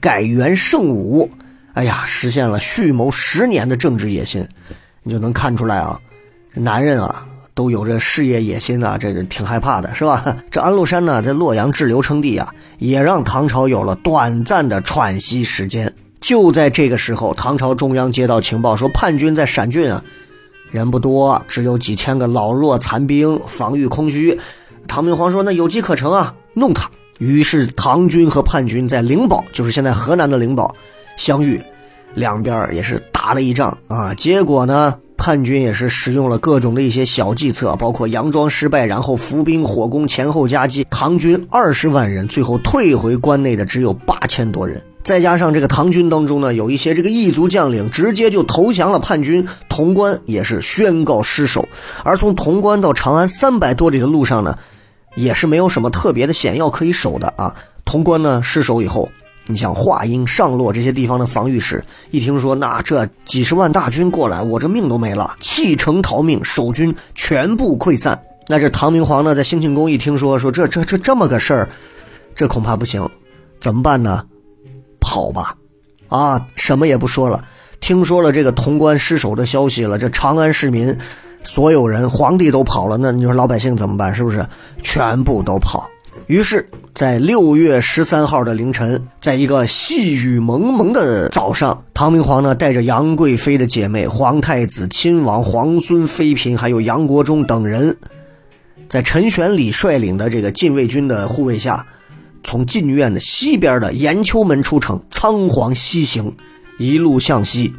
改元圣武。哎呀，实现了蓄谋十年的政治野心，你就能看出来啊。男人啊，都有着事业野心啊，这个挺害怕的，是吧？这安禄山呢，在洛阳滞留称帝啊，也让唐朝有了短暂的喘息时间。就在这个时候，唐朝中央接到情报，说叛军在陕郡啊，人不多，只有几千个老弱残兵，防御空虚。唐明皇说：“那有机可乘啊，弄他。”于是唐军和叛军在灵宝，就是现在河南的灵宝相遇，两边也是打了一仗啊。结果呢？叛军也是使用了各种的一些小计策，包括佯装失败，然后伏兵火攻，前后夹击。唐军二十万人，最后退回关内的只有八千多人。再加上这个唐军当中呢，有一些这个异族将领直接就投降了叛军，潼关也是宣告失守。而从潼关到长安三百多里的路上呢，也是没有什么特别的险要可以守的啊。潼关呢失守以后。你像华阴、上洛这些地方的防御使，一听说那这几十万大军过来，我这命都没了，弃城逃命，守军全部溃散。那这唐明皇呢，在兴庆宫一听说说这这这这么个事儿，这恐怕不行，怎么办呢？跑吧，啊，什么也不说了。听说了这个潼关失守的消息了，这长安市民，所有人，皇帝都跑了，那你说老百姓怎么办？是不是全部都跑？于是，在六月十三号的凌晨，在一个细雨蒙蒙的早上，唐明皇呢带着杨贵妃的姐妹、皇太子、亲王、皇孙、妃嫔，还有杨国忠等人，在陈玄礼率领的这个禁卫军的护卫下，从禁院的西边的延秋门出城，仓皇西行，一路向西。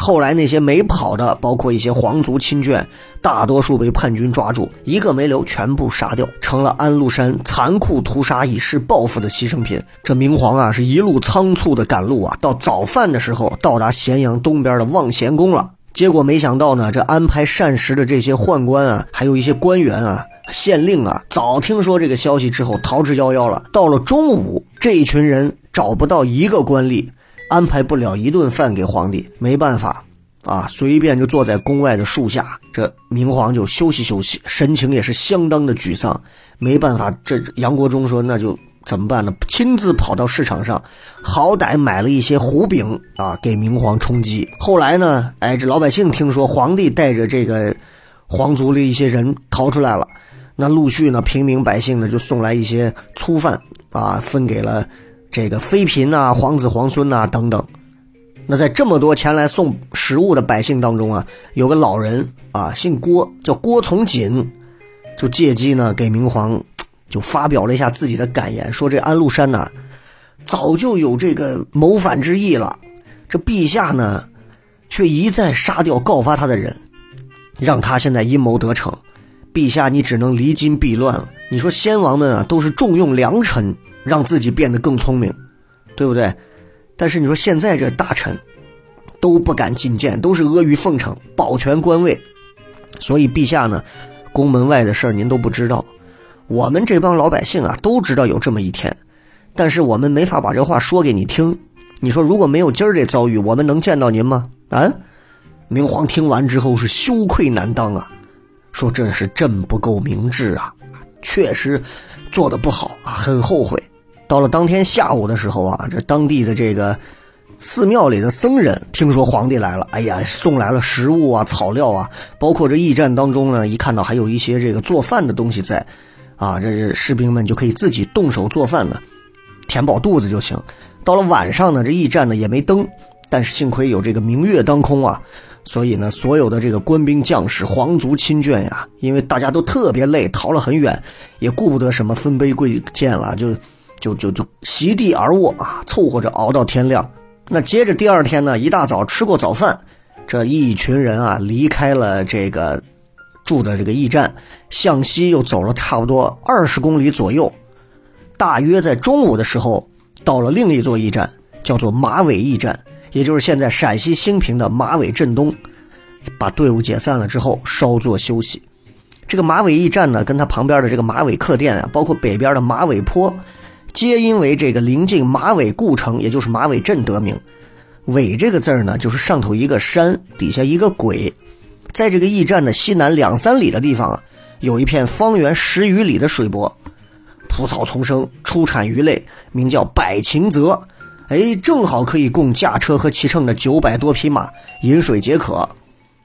后来那些没跑的，包括一些皇族亲眷，大多数被叛军抓住，一个没留，全部杀掉，成了安禄山残酷屠杀以示报复的牺牲品。这明皇啊，是一路仓促的赶路啊，到早饭的时候到达咸阳东边的望贤宫了。结果没想到呢，这安排膳食的这些宦官啊，还有一些官员啊、县令啊，早听说这个消息之后逃之夭夭了。到了中午，这一群人找不到一个官吏。安排不了一顿饭给皇帝，没办法，啊，随便就坐在宫外的树下，这明皇就休息休息，神情也是相当的沮丧。没办法，这杨国忠说那就怎么办呢？亲自跑到市场上，好歹买了一些胡饼啊，给明皇充饥。后来呢，哎，这老百姓听说皇帝带着这个皇族的一些人逃出来了，那陆续呢，平民百姓呢就送来一些粗饭啊，分给了。这个妃嫔呐、皇子皇孙呐等等，那在这么多前来送食物的百姓当中啊，有个老人啊，姓郭，叫郭从锦，就借机呢给明皇 就发表了一下自己的感言，说这安禄山呐，早就有这个谋反之意了，这陛下呢，却一再杀掉告发他的人，让他现在阴谋得逞，陛下你只能离京避乱了。你说先王们啊，都是重用良臣。让自己变得更聪明，对不对？但是你说现在这大臣都不敢进谏，都是阿谀奉承，保全官位。所以陛下呢，宫门外的事儿您都不知道，我们这帮老百姓啊都知道有这么一天，但是我们没法把这话说给你听。你说如果没有今儿这遭遇，我们能见到您吗？啊？明皇听完之后是羞愧难当啊，说这是朕不够明智啊，确实做的不好啊，很后悔。到了当天下午的时候啊，这当地的这个寺庙里的僧人听说皇帝来了，哎呀，送来了食物啊、草料啊，包括这驿站当中呢，一看到还有一些这个做饭的东西在，啊，这士兵们就可以自己动手做饭呢，填饱肚子就行。到了晚上呢，这驿站呢也没灯，但是幸亏有这个明月当空啊，所以呢，所有的这个官兵将士、皇族亲眷呀，因为大家都特别累，逃了很远，也顾不得什么分杯贵贱了，就。就就就席地而卧啊，凑合着熬到天亮。那接着第二天呢，一大早吃过早饭，这一群人啊离开了这个住的这个驿站，向西又走了差不多二十公里左右，大约在中午的时候到了另一座驿站，叫做马尾驿站，也就是现在陕西兴平的马尾镇东。把队伍解散了之后，稍作休息。这个马尾驿站呢，跟它旁边的这个马尾客店啊，包括北边的马尾坡。皆因为这个临近马尾故城，也就是马尾镇得名。尾这个字儿呢，就是上头一个山，底下一个鬼。在这个驿站的西南两三里的地方啊，有一片方圆十余里的水泊，蒲草丛生，出产鱼类，名叫百禽泽。哎，正好可以供驾车和骑乘的九百多匹马饮水解渴。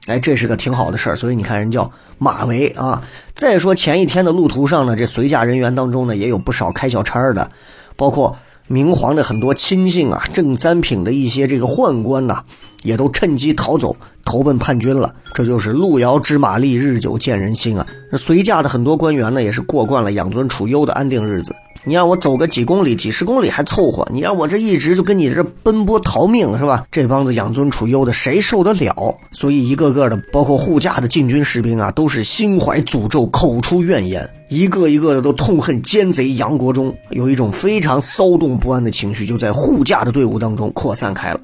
哎，这是个挺好的事儿，所以你看人叫马嵬啊。再说前一天的路途上呢，这随驾人员当中呢，也有不少开小差的，包括明皇的很多亲信啊，正三品的一些这个宦官呐，也都趁机逃走，投奔叛军了。这就是路遥知马力，日久见人心啊。那随驾的很多官员呢，也是过惯了养尊处优的安定日子。你让我走个几公里、几十公里还凑合，你让我这一直就跟你这奔波逃命是吧？这帮子养尊处优的谁受得了？所以一个个的，包括护驾的禁军士兵啊，都是心怀诅咒，口出怨言，一个一个的都痛恨奸贼杨国忠，有一种非常骚动不安的情绪就在护驾的队伍当中扩散开了。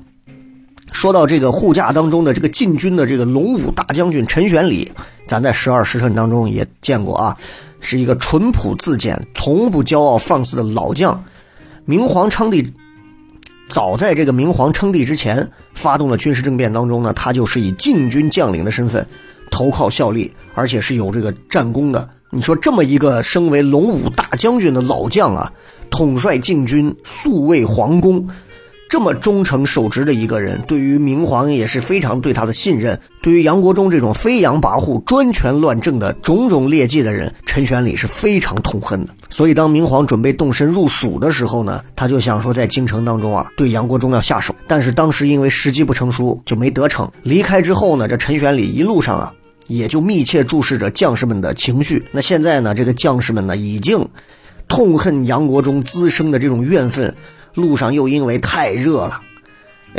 说到这个护驾当中的这个禁军的这个龙武大将军陈玄礼，咱在十二时辰当中也见过啊。是一个淳朴自简、从不骄傲放肆的老将。明皇称帝，早在这个明皇称帝之前，发动了军事政变当中呢，他就是以禁军将领的身份投靠效力，而且是有这个战功的。你说这么一个升为龙武大将军的老将啊，统帅禁军，宿卫皇宫。这么忠诚守职的一个人，对于明皇也是非常对他的信任。对于杨国忠这种飞扬跋扈、专权乱政的种种劣迹的人，陈玄礼是非常痛恨的。所以，当明皇准备动身入蜀的时候呢，他就想说在京城当中啊，对杨国忠要下手。但是当时因为时机不成熟，就没得逞。离开之后呢，这陈玄礼一路上啊，也就密切注视着将士们的情绪。那现在呢，这个将士们呢，已经痛恨杨国忠滋生的这种怨愤。路上又因为太热了，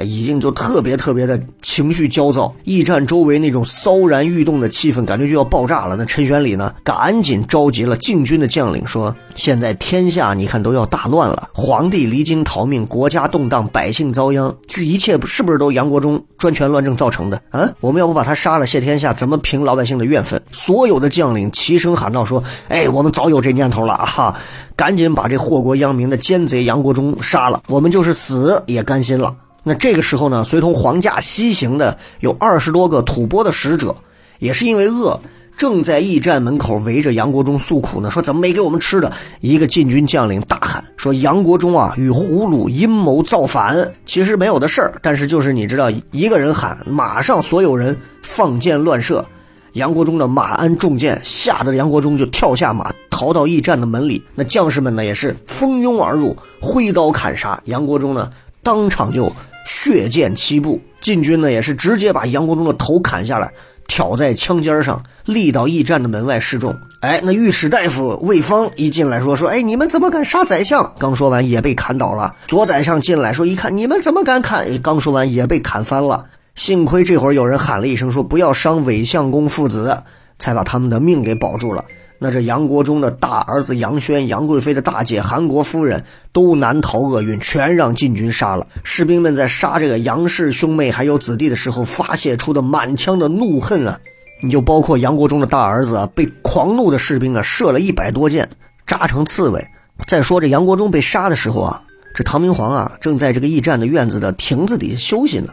已经就特别特别的情绪焦躁，驿站周围那种骚然欲动的气氛，感觉就要爆炸了。那陈玄礼呢，赶紧召集了禁军的将领，说：“现在天下你看都要大乱了，皇帝离京逃命，国家动荡，百姓遭殃，这一切是不是都杨国忠专权乱政造成的？啊，我们要不把他杀了，谢天下，怎么平老百姓的怨愤？”所有的将领齐声喊道：“说，哎，我们早有这念头了啊哈，赶紧把这祸国殃民的奸贼杨国忠杀了，我们就是死也甘心了。”那这个时候呢，随同皇驾西行的有二十多个吐蕃的使者，也是因为饿，正在驿站门口围着杨国忠诉苦呢。说怎么没给我们吃的？一个禁军将领大喊说：“杨国忠啊，与胡虏阴谋造反。”其实没有的事儿，但是就是你知道，一个人喊，马上所有人放箭乱射。杨国忠的马鞍中箭，吓得杨国忠就跳下马，逃到驿站的门里。那将士们呢，也是蜂拥而入，挥刀砍杀杨国忠呢，当场就。血溅七步，禁军呢也是直接把杨国忠的头砍下来，挑在枪尖上，立到驿站的门外示众。哎，那御史大夫魏方一进来说说，哎，你们怎么敢杀宰相？刚说完也被砍倒了。左宰相进来说，一看你们怎么敢砍？哎，刚说完也被砍翻了。幸亏这会儿有人喊了一声说不要伤韦相公父子，才把他们的命给保住了。那这杨国忠的大儿子杨轩、杨贵妃的大姐韩国夫人都难逃厄运，全让禁军杀了。士兵们在杀这个杨氏兄妹还有子弟的时候，发泄出的满腔的怒恨啊！你就包括杨国忠的大儿子啊，被狂怒的士兵啊射了一百多箭，扎成刺猬。再说这杨国忠被杀的时候啊，这唐明皇啊正在这个驿站的院子的亭子底下休息呢，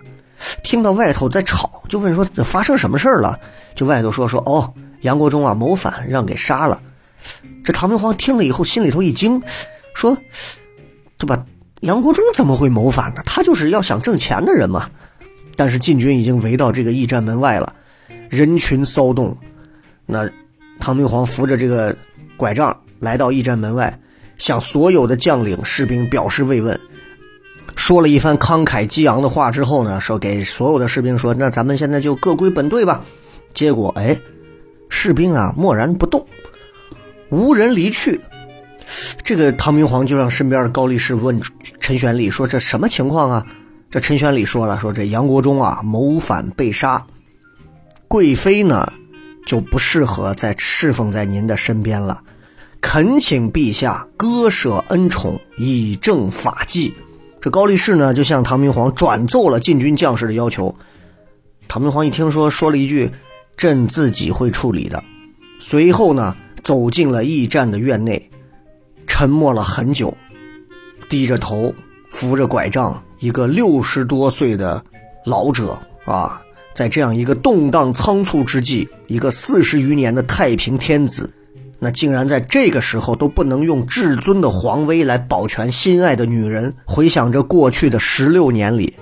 听到外头在吵，就问说这发生什么事了？就外头说说哦。杨国忠啊，谋反让给杀了。这唐明皇听了以后，心里头一惊，说：“对吧？杨国忠怎么会谋反呢？他就是要想挣钱的人嘛。”但是禁军已经围到这个驿站门外了，人群骚动。那唐明皇扶着这个拐杖来到驿站门外，向所有的将领士兵表示慰问，说了一番慷慨激昂的话之后呢，说给所有的士兵说：“那咱们现在就各归本队吧。”结果，哎。士兵啊，默然不动，无人离去。这个唐明皇就让身边的高力士问陈玄礼说：“这什么情况啊？”这陈玄礼说了：“说这杨国忠啊，谋反被杀，贵妃呢就不适合再侍奉在您的身边了，恳请陛下割舍恩宠，以正法纪。”这高力士呢就向唐明皇转奏了禁军将士的要求。唐明皇一听说，说了一句。朕自己会处理的。随后呢，走进了驿站的院内，沉默了很久，低着头，扶着拐杖，一个六十多岁的老者啊，在这样一个动荡仓促之际，一个四十余年的太平天子，那竟然在这个时候都不能用至尊的皇威来保全心爱的女人。回想着过去的十六年里。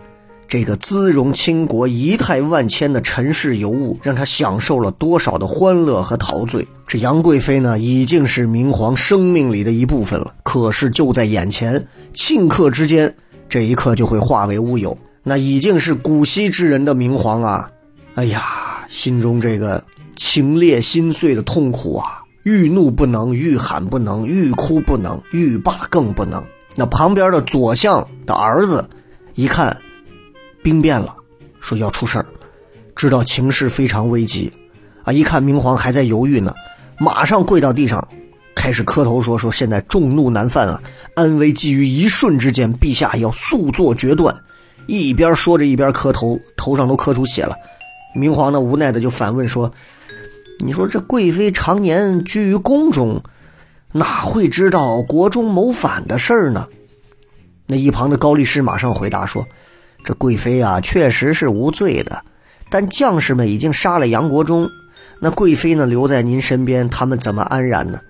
这个姿容倾国、仪态万千的尘世尤物，让他享受了多少的欢乐和陶醉？这杨贵妃呢，已经是明皇生命里的一部分了。可是就在眼前，顷刻之间，这一刻就会化为乌有。那已经是古稀之人的明皇啊，哎呀，心中这个情裂心碎的痛苦啊，欲怒不能，欲喊不能，欲哭不能，欲罢更不能。那旁边的左相的儿子，一看。兵变了，说要出事儿，知道情势非常危急，啊！一看明皇还在犹豫呢，马上跪到地上，开始磕头说：“说现在众怒难犯啊，安危基于一瞬之间，陛下要速做决断。”一边说着一边磕头，头上都磕出血了。明皇呢无奈的就反问说：“你说这贵妃常年居于宫中，哪会知道国中谋反的事儿呢？”那一旁的高力士马上回答说。这贵妃啊，确实是无罪的，但将士们已经杀了杨国忠，那贵妃呢留在您身边，他们怎么安然呢？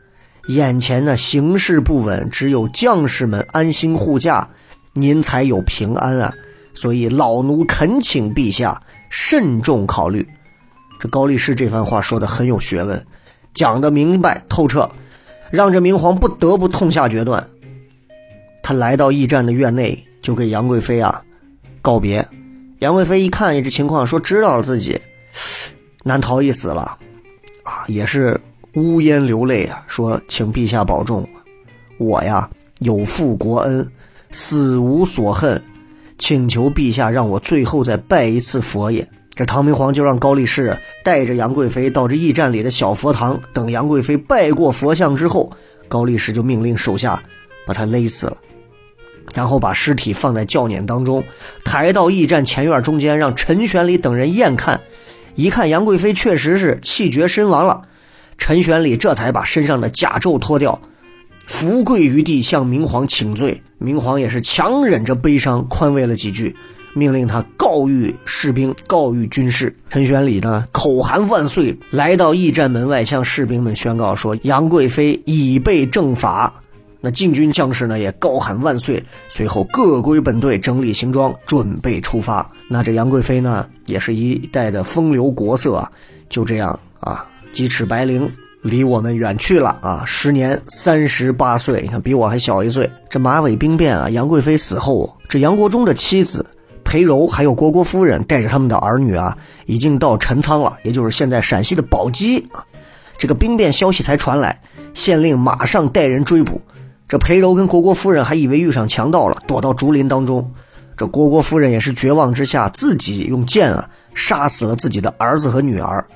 眼前呢形势不稳，只有将士们安心护驾，您才有平安啊！所以老奴恳请陛下慎重考虑。这高力士这番话说的很有学问，讲的明白透彻，让这明皇不得不痛下决断。他来到驿站的院内，就给杨贵妃啊。告别，杨贵妃一看这情况，说知道了自己难逃一死了，啊，也是呜咽流泪啊，说请陛下保重，我呀有负国恩，死无所恨，请求陛下让我最后再拜一次佛爷。这唐明皇就让高力士带着杨贵妃到这驿站里的小佛堂，等杨贵妃拜过佛像之后，高力士就命令手下把她勒死了，然后把尸体放在轿辇当中，抬到驿站前院中间，让陈玄礼等人验看。一看杨贵妃确实是气绝身亡了，陈玄礼这才把身上的甲胄脱掉，伏跪于地向明皇请罪。明皇也是强忍着悲伤，宽慰了几句。命令他告谕士兵，告谕军士。陈玄礼呢，口含万岁，来到驿站门外，向士兵们宣告说：“杨贵妃已被正法。”那禁军将士呢，也高喊万岁。随后各归本队，整理行装，准备出发。那这杨贵妃呢，也是一代的风流国色啊，就这样啊，鸡翅白绫离我们远去了啊。时年三十八岁，你看比我还小一岁。这马尾兵变啊，杨贵妃死后，这杨国忠的妻子。裴柔还有虢国夫人带着他们的儿女啊，已经到陈仓了，也就是现在陕西的宝鸡啊。这个兵变消息才传来，县令马上带人追捕。这裴柔跟虢国夫人还以为遇上强盗了，躲到竹林当中。这虢国夫人也是绝望之下，自己用剑啊杀死了自己的儿子和女儿。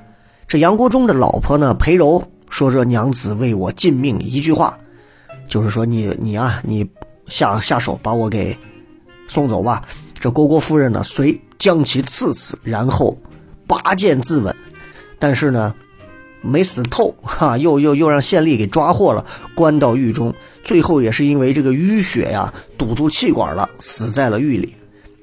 这杨国忠的老婆呢，裴柔说：“这娘子为我尽命。”一句话，就是说你你啊，你下下手把我给送走吧。这虢国夫人呢，遂将其刺死，然后拔剑自刎，但是呢，没死透，哈，又又又让县吏给抓获了，关到狱中，最后也是因为这个淤血呀堵住气管了，死在了狱里。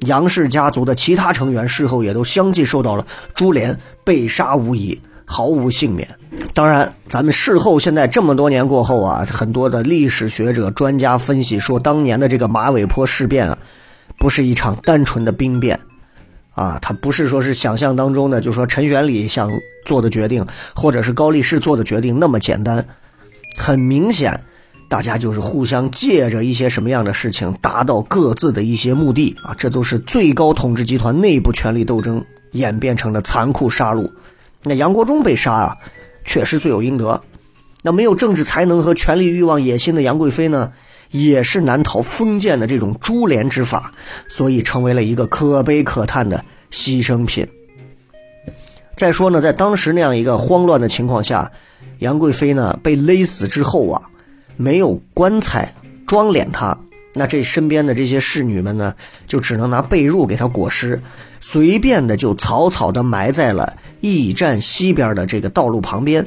杨氏家族的其他成员事后也都相继受到了株连，被杀无疑，毫无幸免。当然，咱们事后现在这么多年过后啊，很多的历史学者专家分析说，当年的这个马尾坡事变啊。不是一场单纯的兵变，啊，他不是说是想象当中的，就说陈玄礼想做的决定，或者是高力士做的决定那么简单。很明显，大家就是互相借着一些什么样的事情，达到各自的一些目的啊，这都是最高统治集团内部权力斗争演变成的残酷杀戮。那杨国忠被杀啊，确实罪有应得。那没有政治才能和权力欲望野心的杨贵妃呢？也是难逃封建的这种株连之法，所以成为了一个可悲可叹的牺牲品。再说呢，在当时那样一个慌乱的情况下，杨贵妃呢被勒死之后啊，没有棺材装殓她，那这身边的这些侍女们呢，就只能拿被褥给她裹尸，随便的就草草的埋在了驿站西边的这个道路旁边。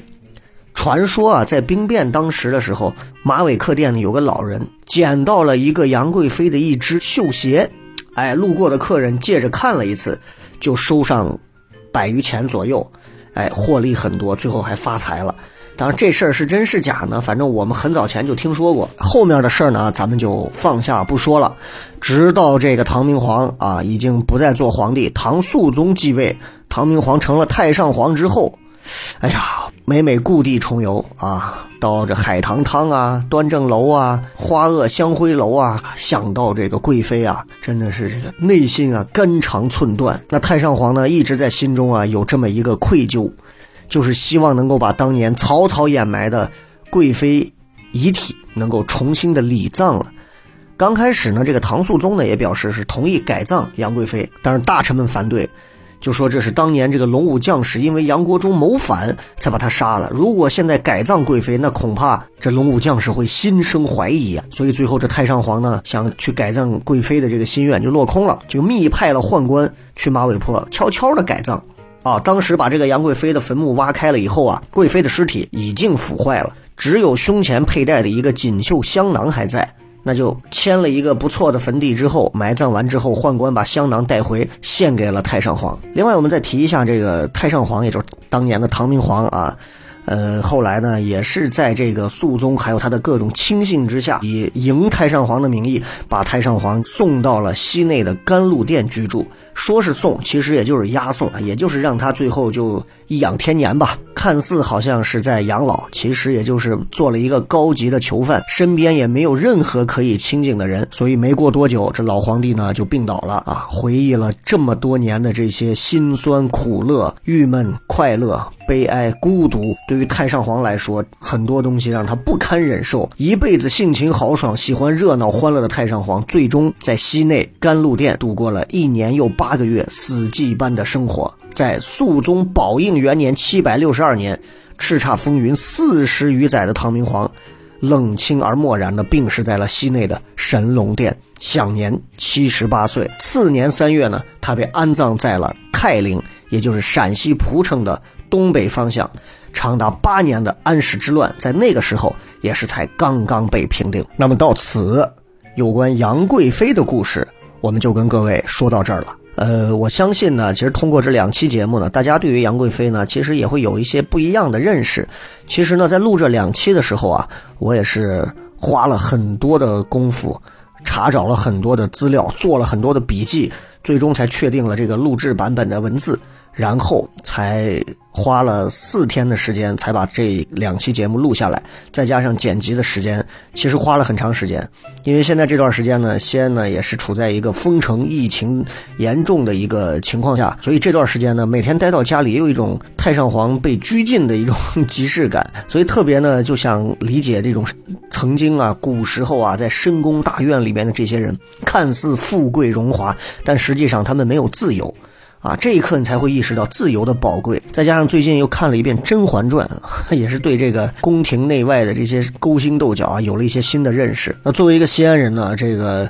传说啊，在兵变当时的时候，马尾客店呢有个老人捡到了一个杨贵妃的一只绣鞋，哎，路过的客人借着看了一次，就收上百余钱左右，哎，获利很多，最后还发财了。当然，这事儿是真是假呢？反正我们很早前就听说过。后面的事儿呢，咱们就放下不说了。直到这个唐明皇啊，已经不再做皇帝，唐肃宗继位，唐明皇成了太上皇之后，哎呀。每每故地重游啊，到这海棠汤啊、端正楼啊、花萼香辉楼啊，想到这个贵妃啊，真的是这个内心啊肝肠寸断。那太上皇呢，一直在心中啊有这么一个愧疚，就是希望能够把当年草草掩埋的贵妃遗体能够重新的礼葬了。刚开始呢，这个唐肃宗呢也表示是同意改葬杨贵妃，但是大臣们反对。就说这是当年这个龙武将士因为杨国忠谋反才把他杀了。如果现在改葬贵妃，那恐怕这龙武将士会心生怀疑啊。所以最后这太上皇呢，想去改葬贵妃的这个心愿就落空了，就密派了宦官去马尾坡悄悄的改葬。啊，当时把这个杨贵妃的坟墓挖开了以后啊，贵妃的尸体已经腐坏了，只有胸前佩戴的一个锦绣香囊还在。那就签了一个不错的坟地之后，埋葬完之后，宦官把香囊带回，献给了太上皇。另外，我们再提一下这个太上皇，也就是当年的唐明皇啊，呃，后来呢，也是在这个肃宗还有他的各种亲信之下，以迎太上皇的名义，把太上皇送到了西内的甘露殿居住。说是送，其实也就是押送，也就是让他最后就颐养天年吧。看似好像是在养老，其实也就是做了一个高级的囚犯，身边也没有任何可以亲近的人。所以没过多久，这老皇帝呢就病倒了啊！回忆了这么多年的这些辛酸苦乐、郁闷快乐。悲哀、孤独，对于太上皇来说，很多东西让他不堪忍受。一辈子性情豪爽、喜欢热闹欢乐的太上皇，最终在西内甘露殿度过了一年又八个月死寂般的生活。在肃宗宝应元年（七百六十二年），叱咤风云四十余载的唐明皇，冷清而漠然地病逝在了西内的神龙殿，享年七十八岁。次年三月呢，他被安葬在了泰陵，也就是陕西蒲城的。东北方向，长达八年的安史之乱，在那个时候也是才刚刚被平定。那么到此，有关杨贵妃的故事，我们就跟各位说到这儿了。呃，我相信呢，其实通过这两期节目呢，大家对于杨贵妃呢，其实也会有一些不一样的认识。其实呢，在录这两期的时候啊，我也是花了很多的功夫，查找了很多的资料，做了很多的笔记，最终才确定了这个录制版本的文字。然后才花了四天的时间才把这两期节目录下来，再加上剪辑的时间，其实花了很长时间。因为现在这段时间呢，西安呢也是处在一个封城、疫情严重的一个情况下，所以这段时间呢，每天待到家里，也有一种太上皇被拘禁的一种即视感。所以特别呢，就想理解这种曾经啊，古时候啊，在深宫大院里面的这些人，看似富贵荣华，但实际上他们没有自由。啊，这一刻你才会意识到自由的宝贵。再加上最近又看了一遍《甄嬛传》，也是对这个宫廷内外的这些勾心斗角啊，有了一些新的认识。那作为一个西安人呢，这个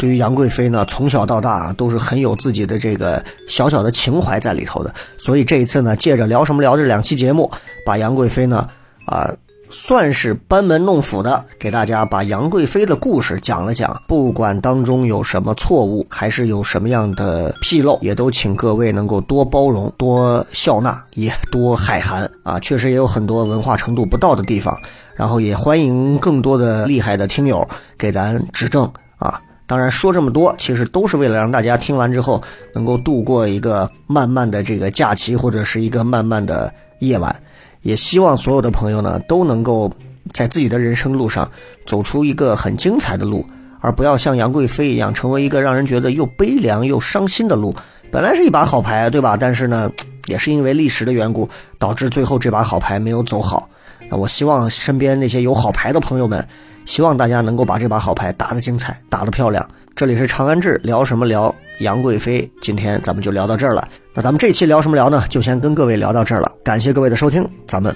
对于杨贵妃呢，从小到大都是很有自己的这个小小的情怀在里头的。所以这一次呢，借着聊什么聊这两期节目，把杨贵妃呢，啊。算是班门弄斧的，给大家把杨贵妃的故事讲了讲。不管当中有什么错误，还是有什么样的纰漏，也都请各位能够多包容、多笑纳，也多海涵啊！确实也有很多文化程度不到的地方，然后也欢迎更多的厉害的听友给咱指正啊！当然说这么多，其实都是为了让大家听完之后能够度过一个漫漫的这个假期，或者是一个漫漫的夜晚。也希望所有的朋友呢都能够在自己的人生路上走出一个很精彩的路，而不要像杨贵妃一样成为一个让人觉得又悲凉又伤心的路。本来是一把好牌，对吧？但是呢，也是因为历史的缘故，导致最后这把好牌没有走好。那我希望身边那些有好牌的朋友们，希望大家能够把这把好牌打得精彩，打得漂亮。这里是长安志，聊什么聊杨贵妃？今天咱们就聊到这儿了。那咱们这期聊什么聊呢？就先跟各位聊到这儿了。感谢各位的收听，咱们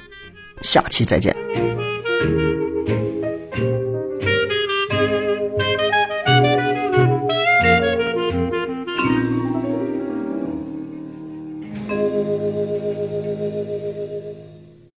下期再见。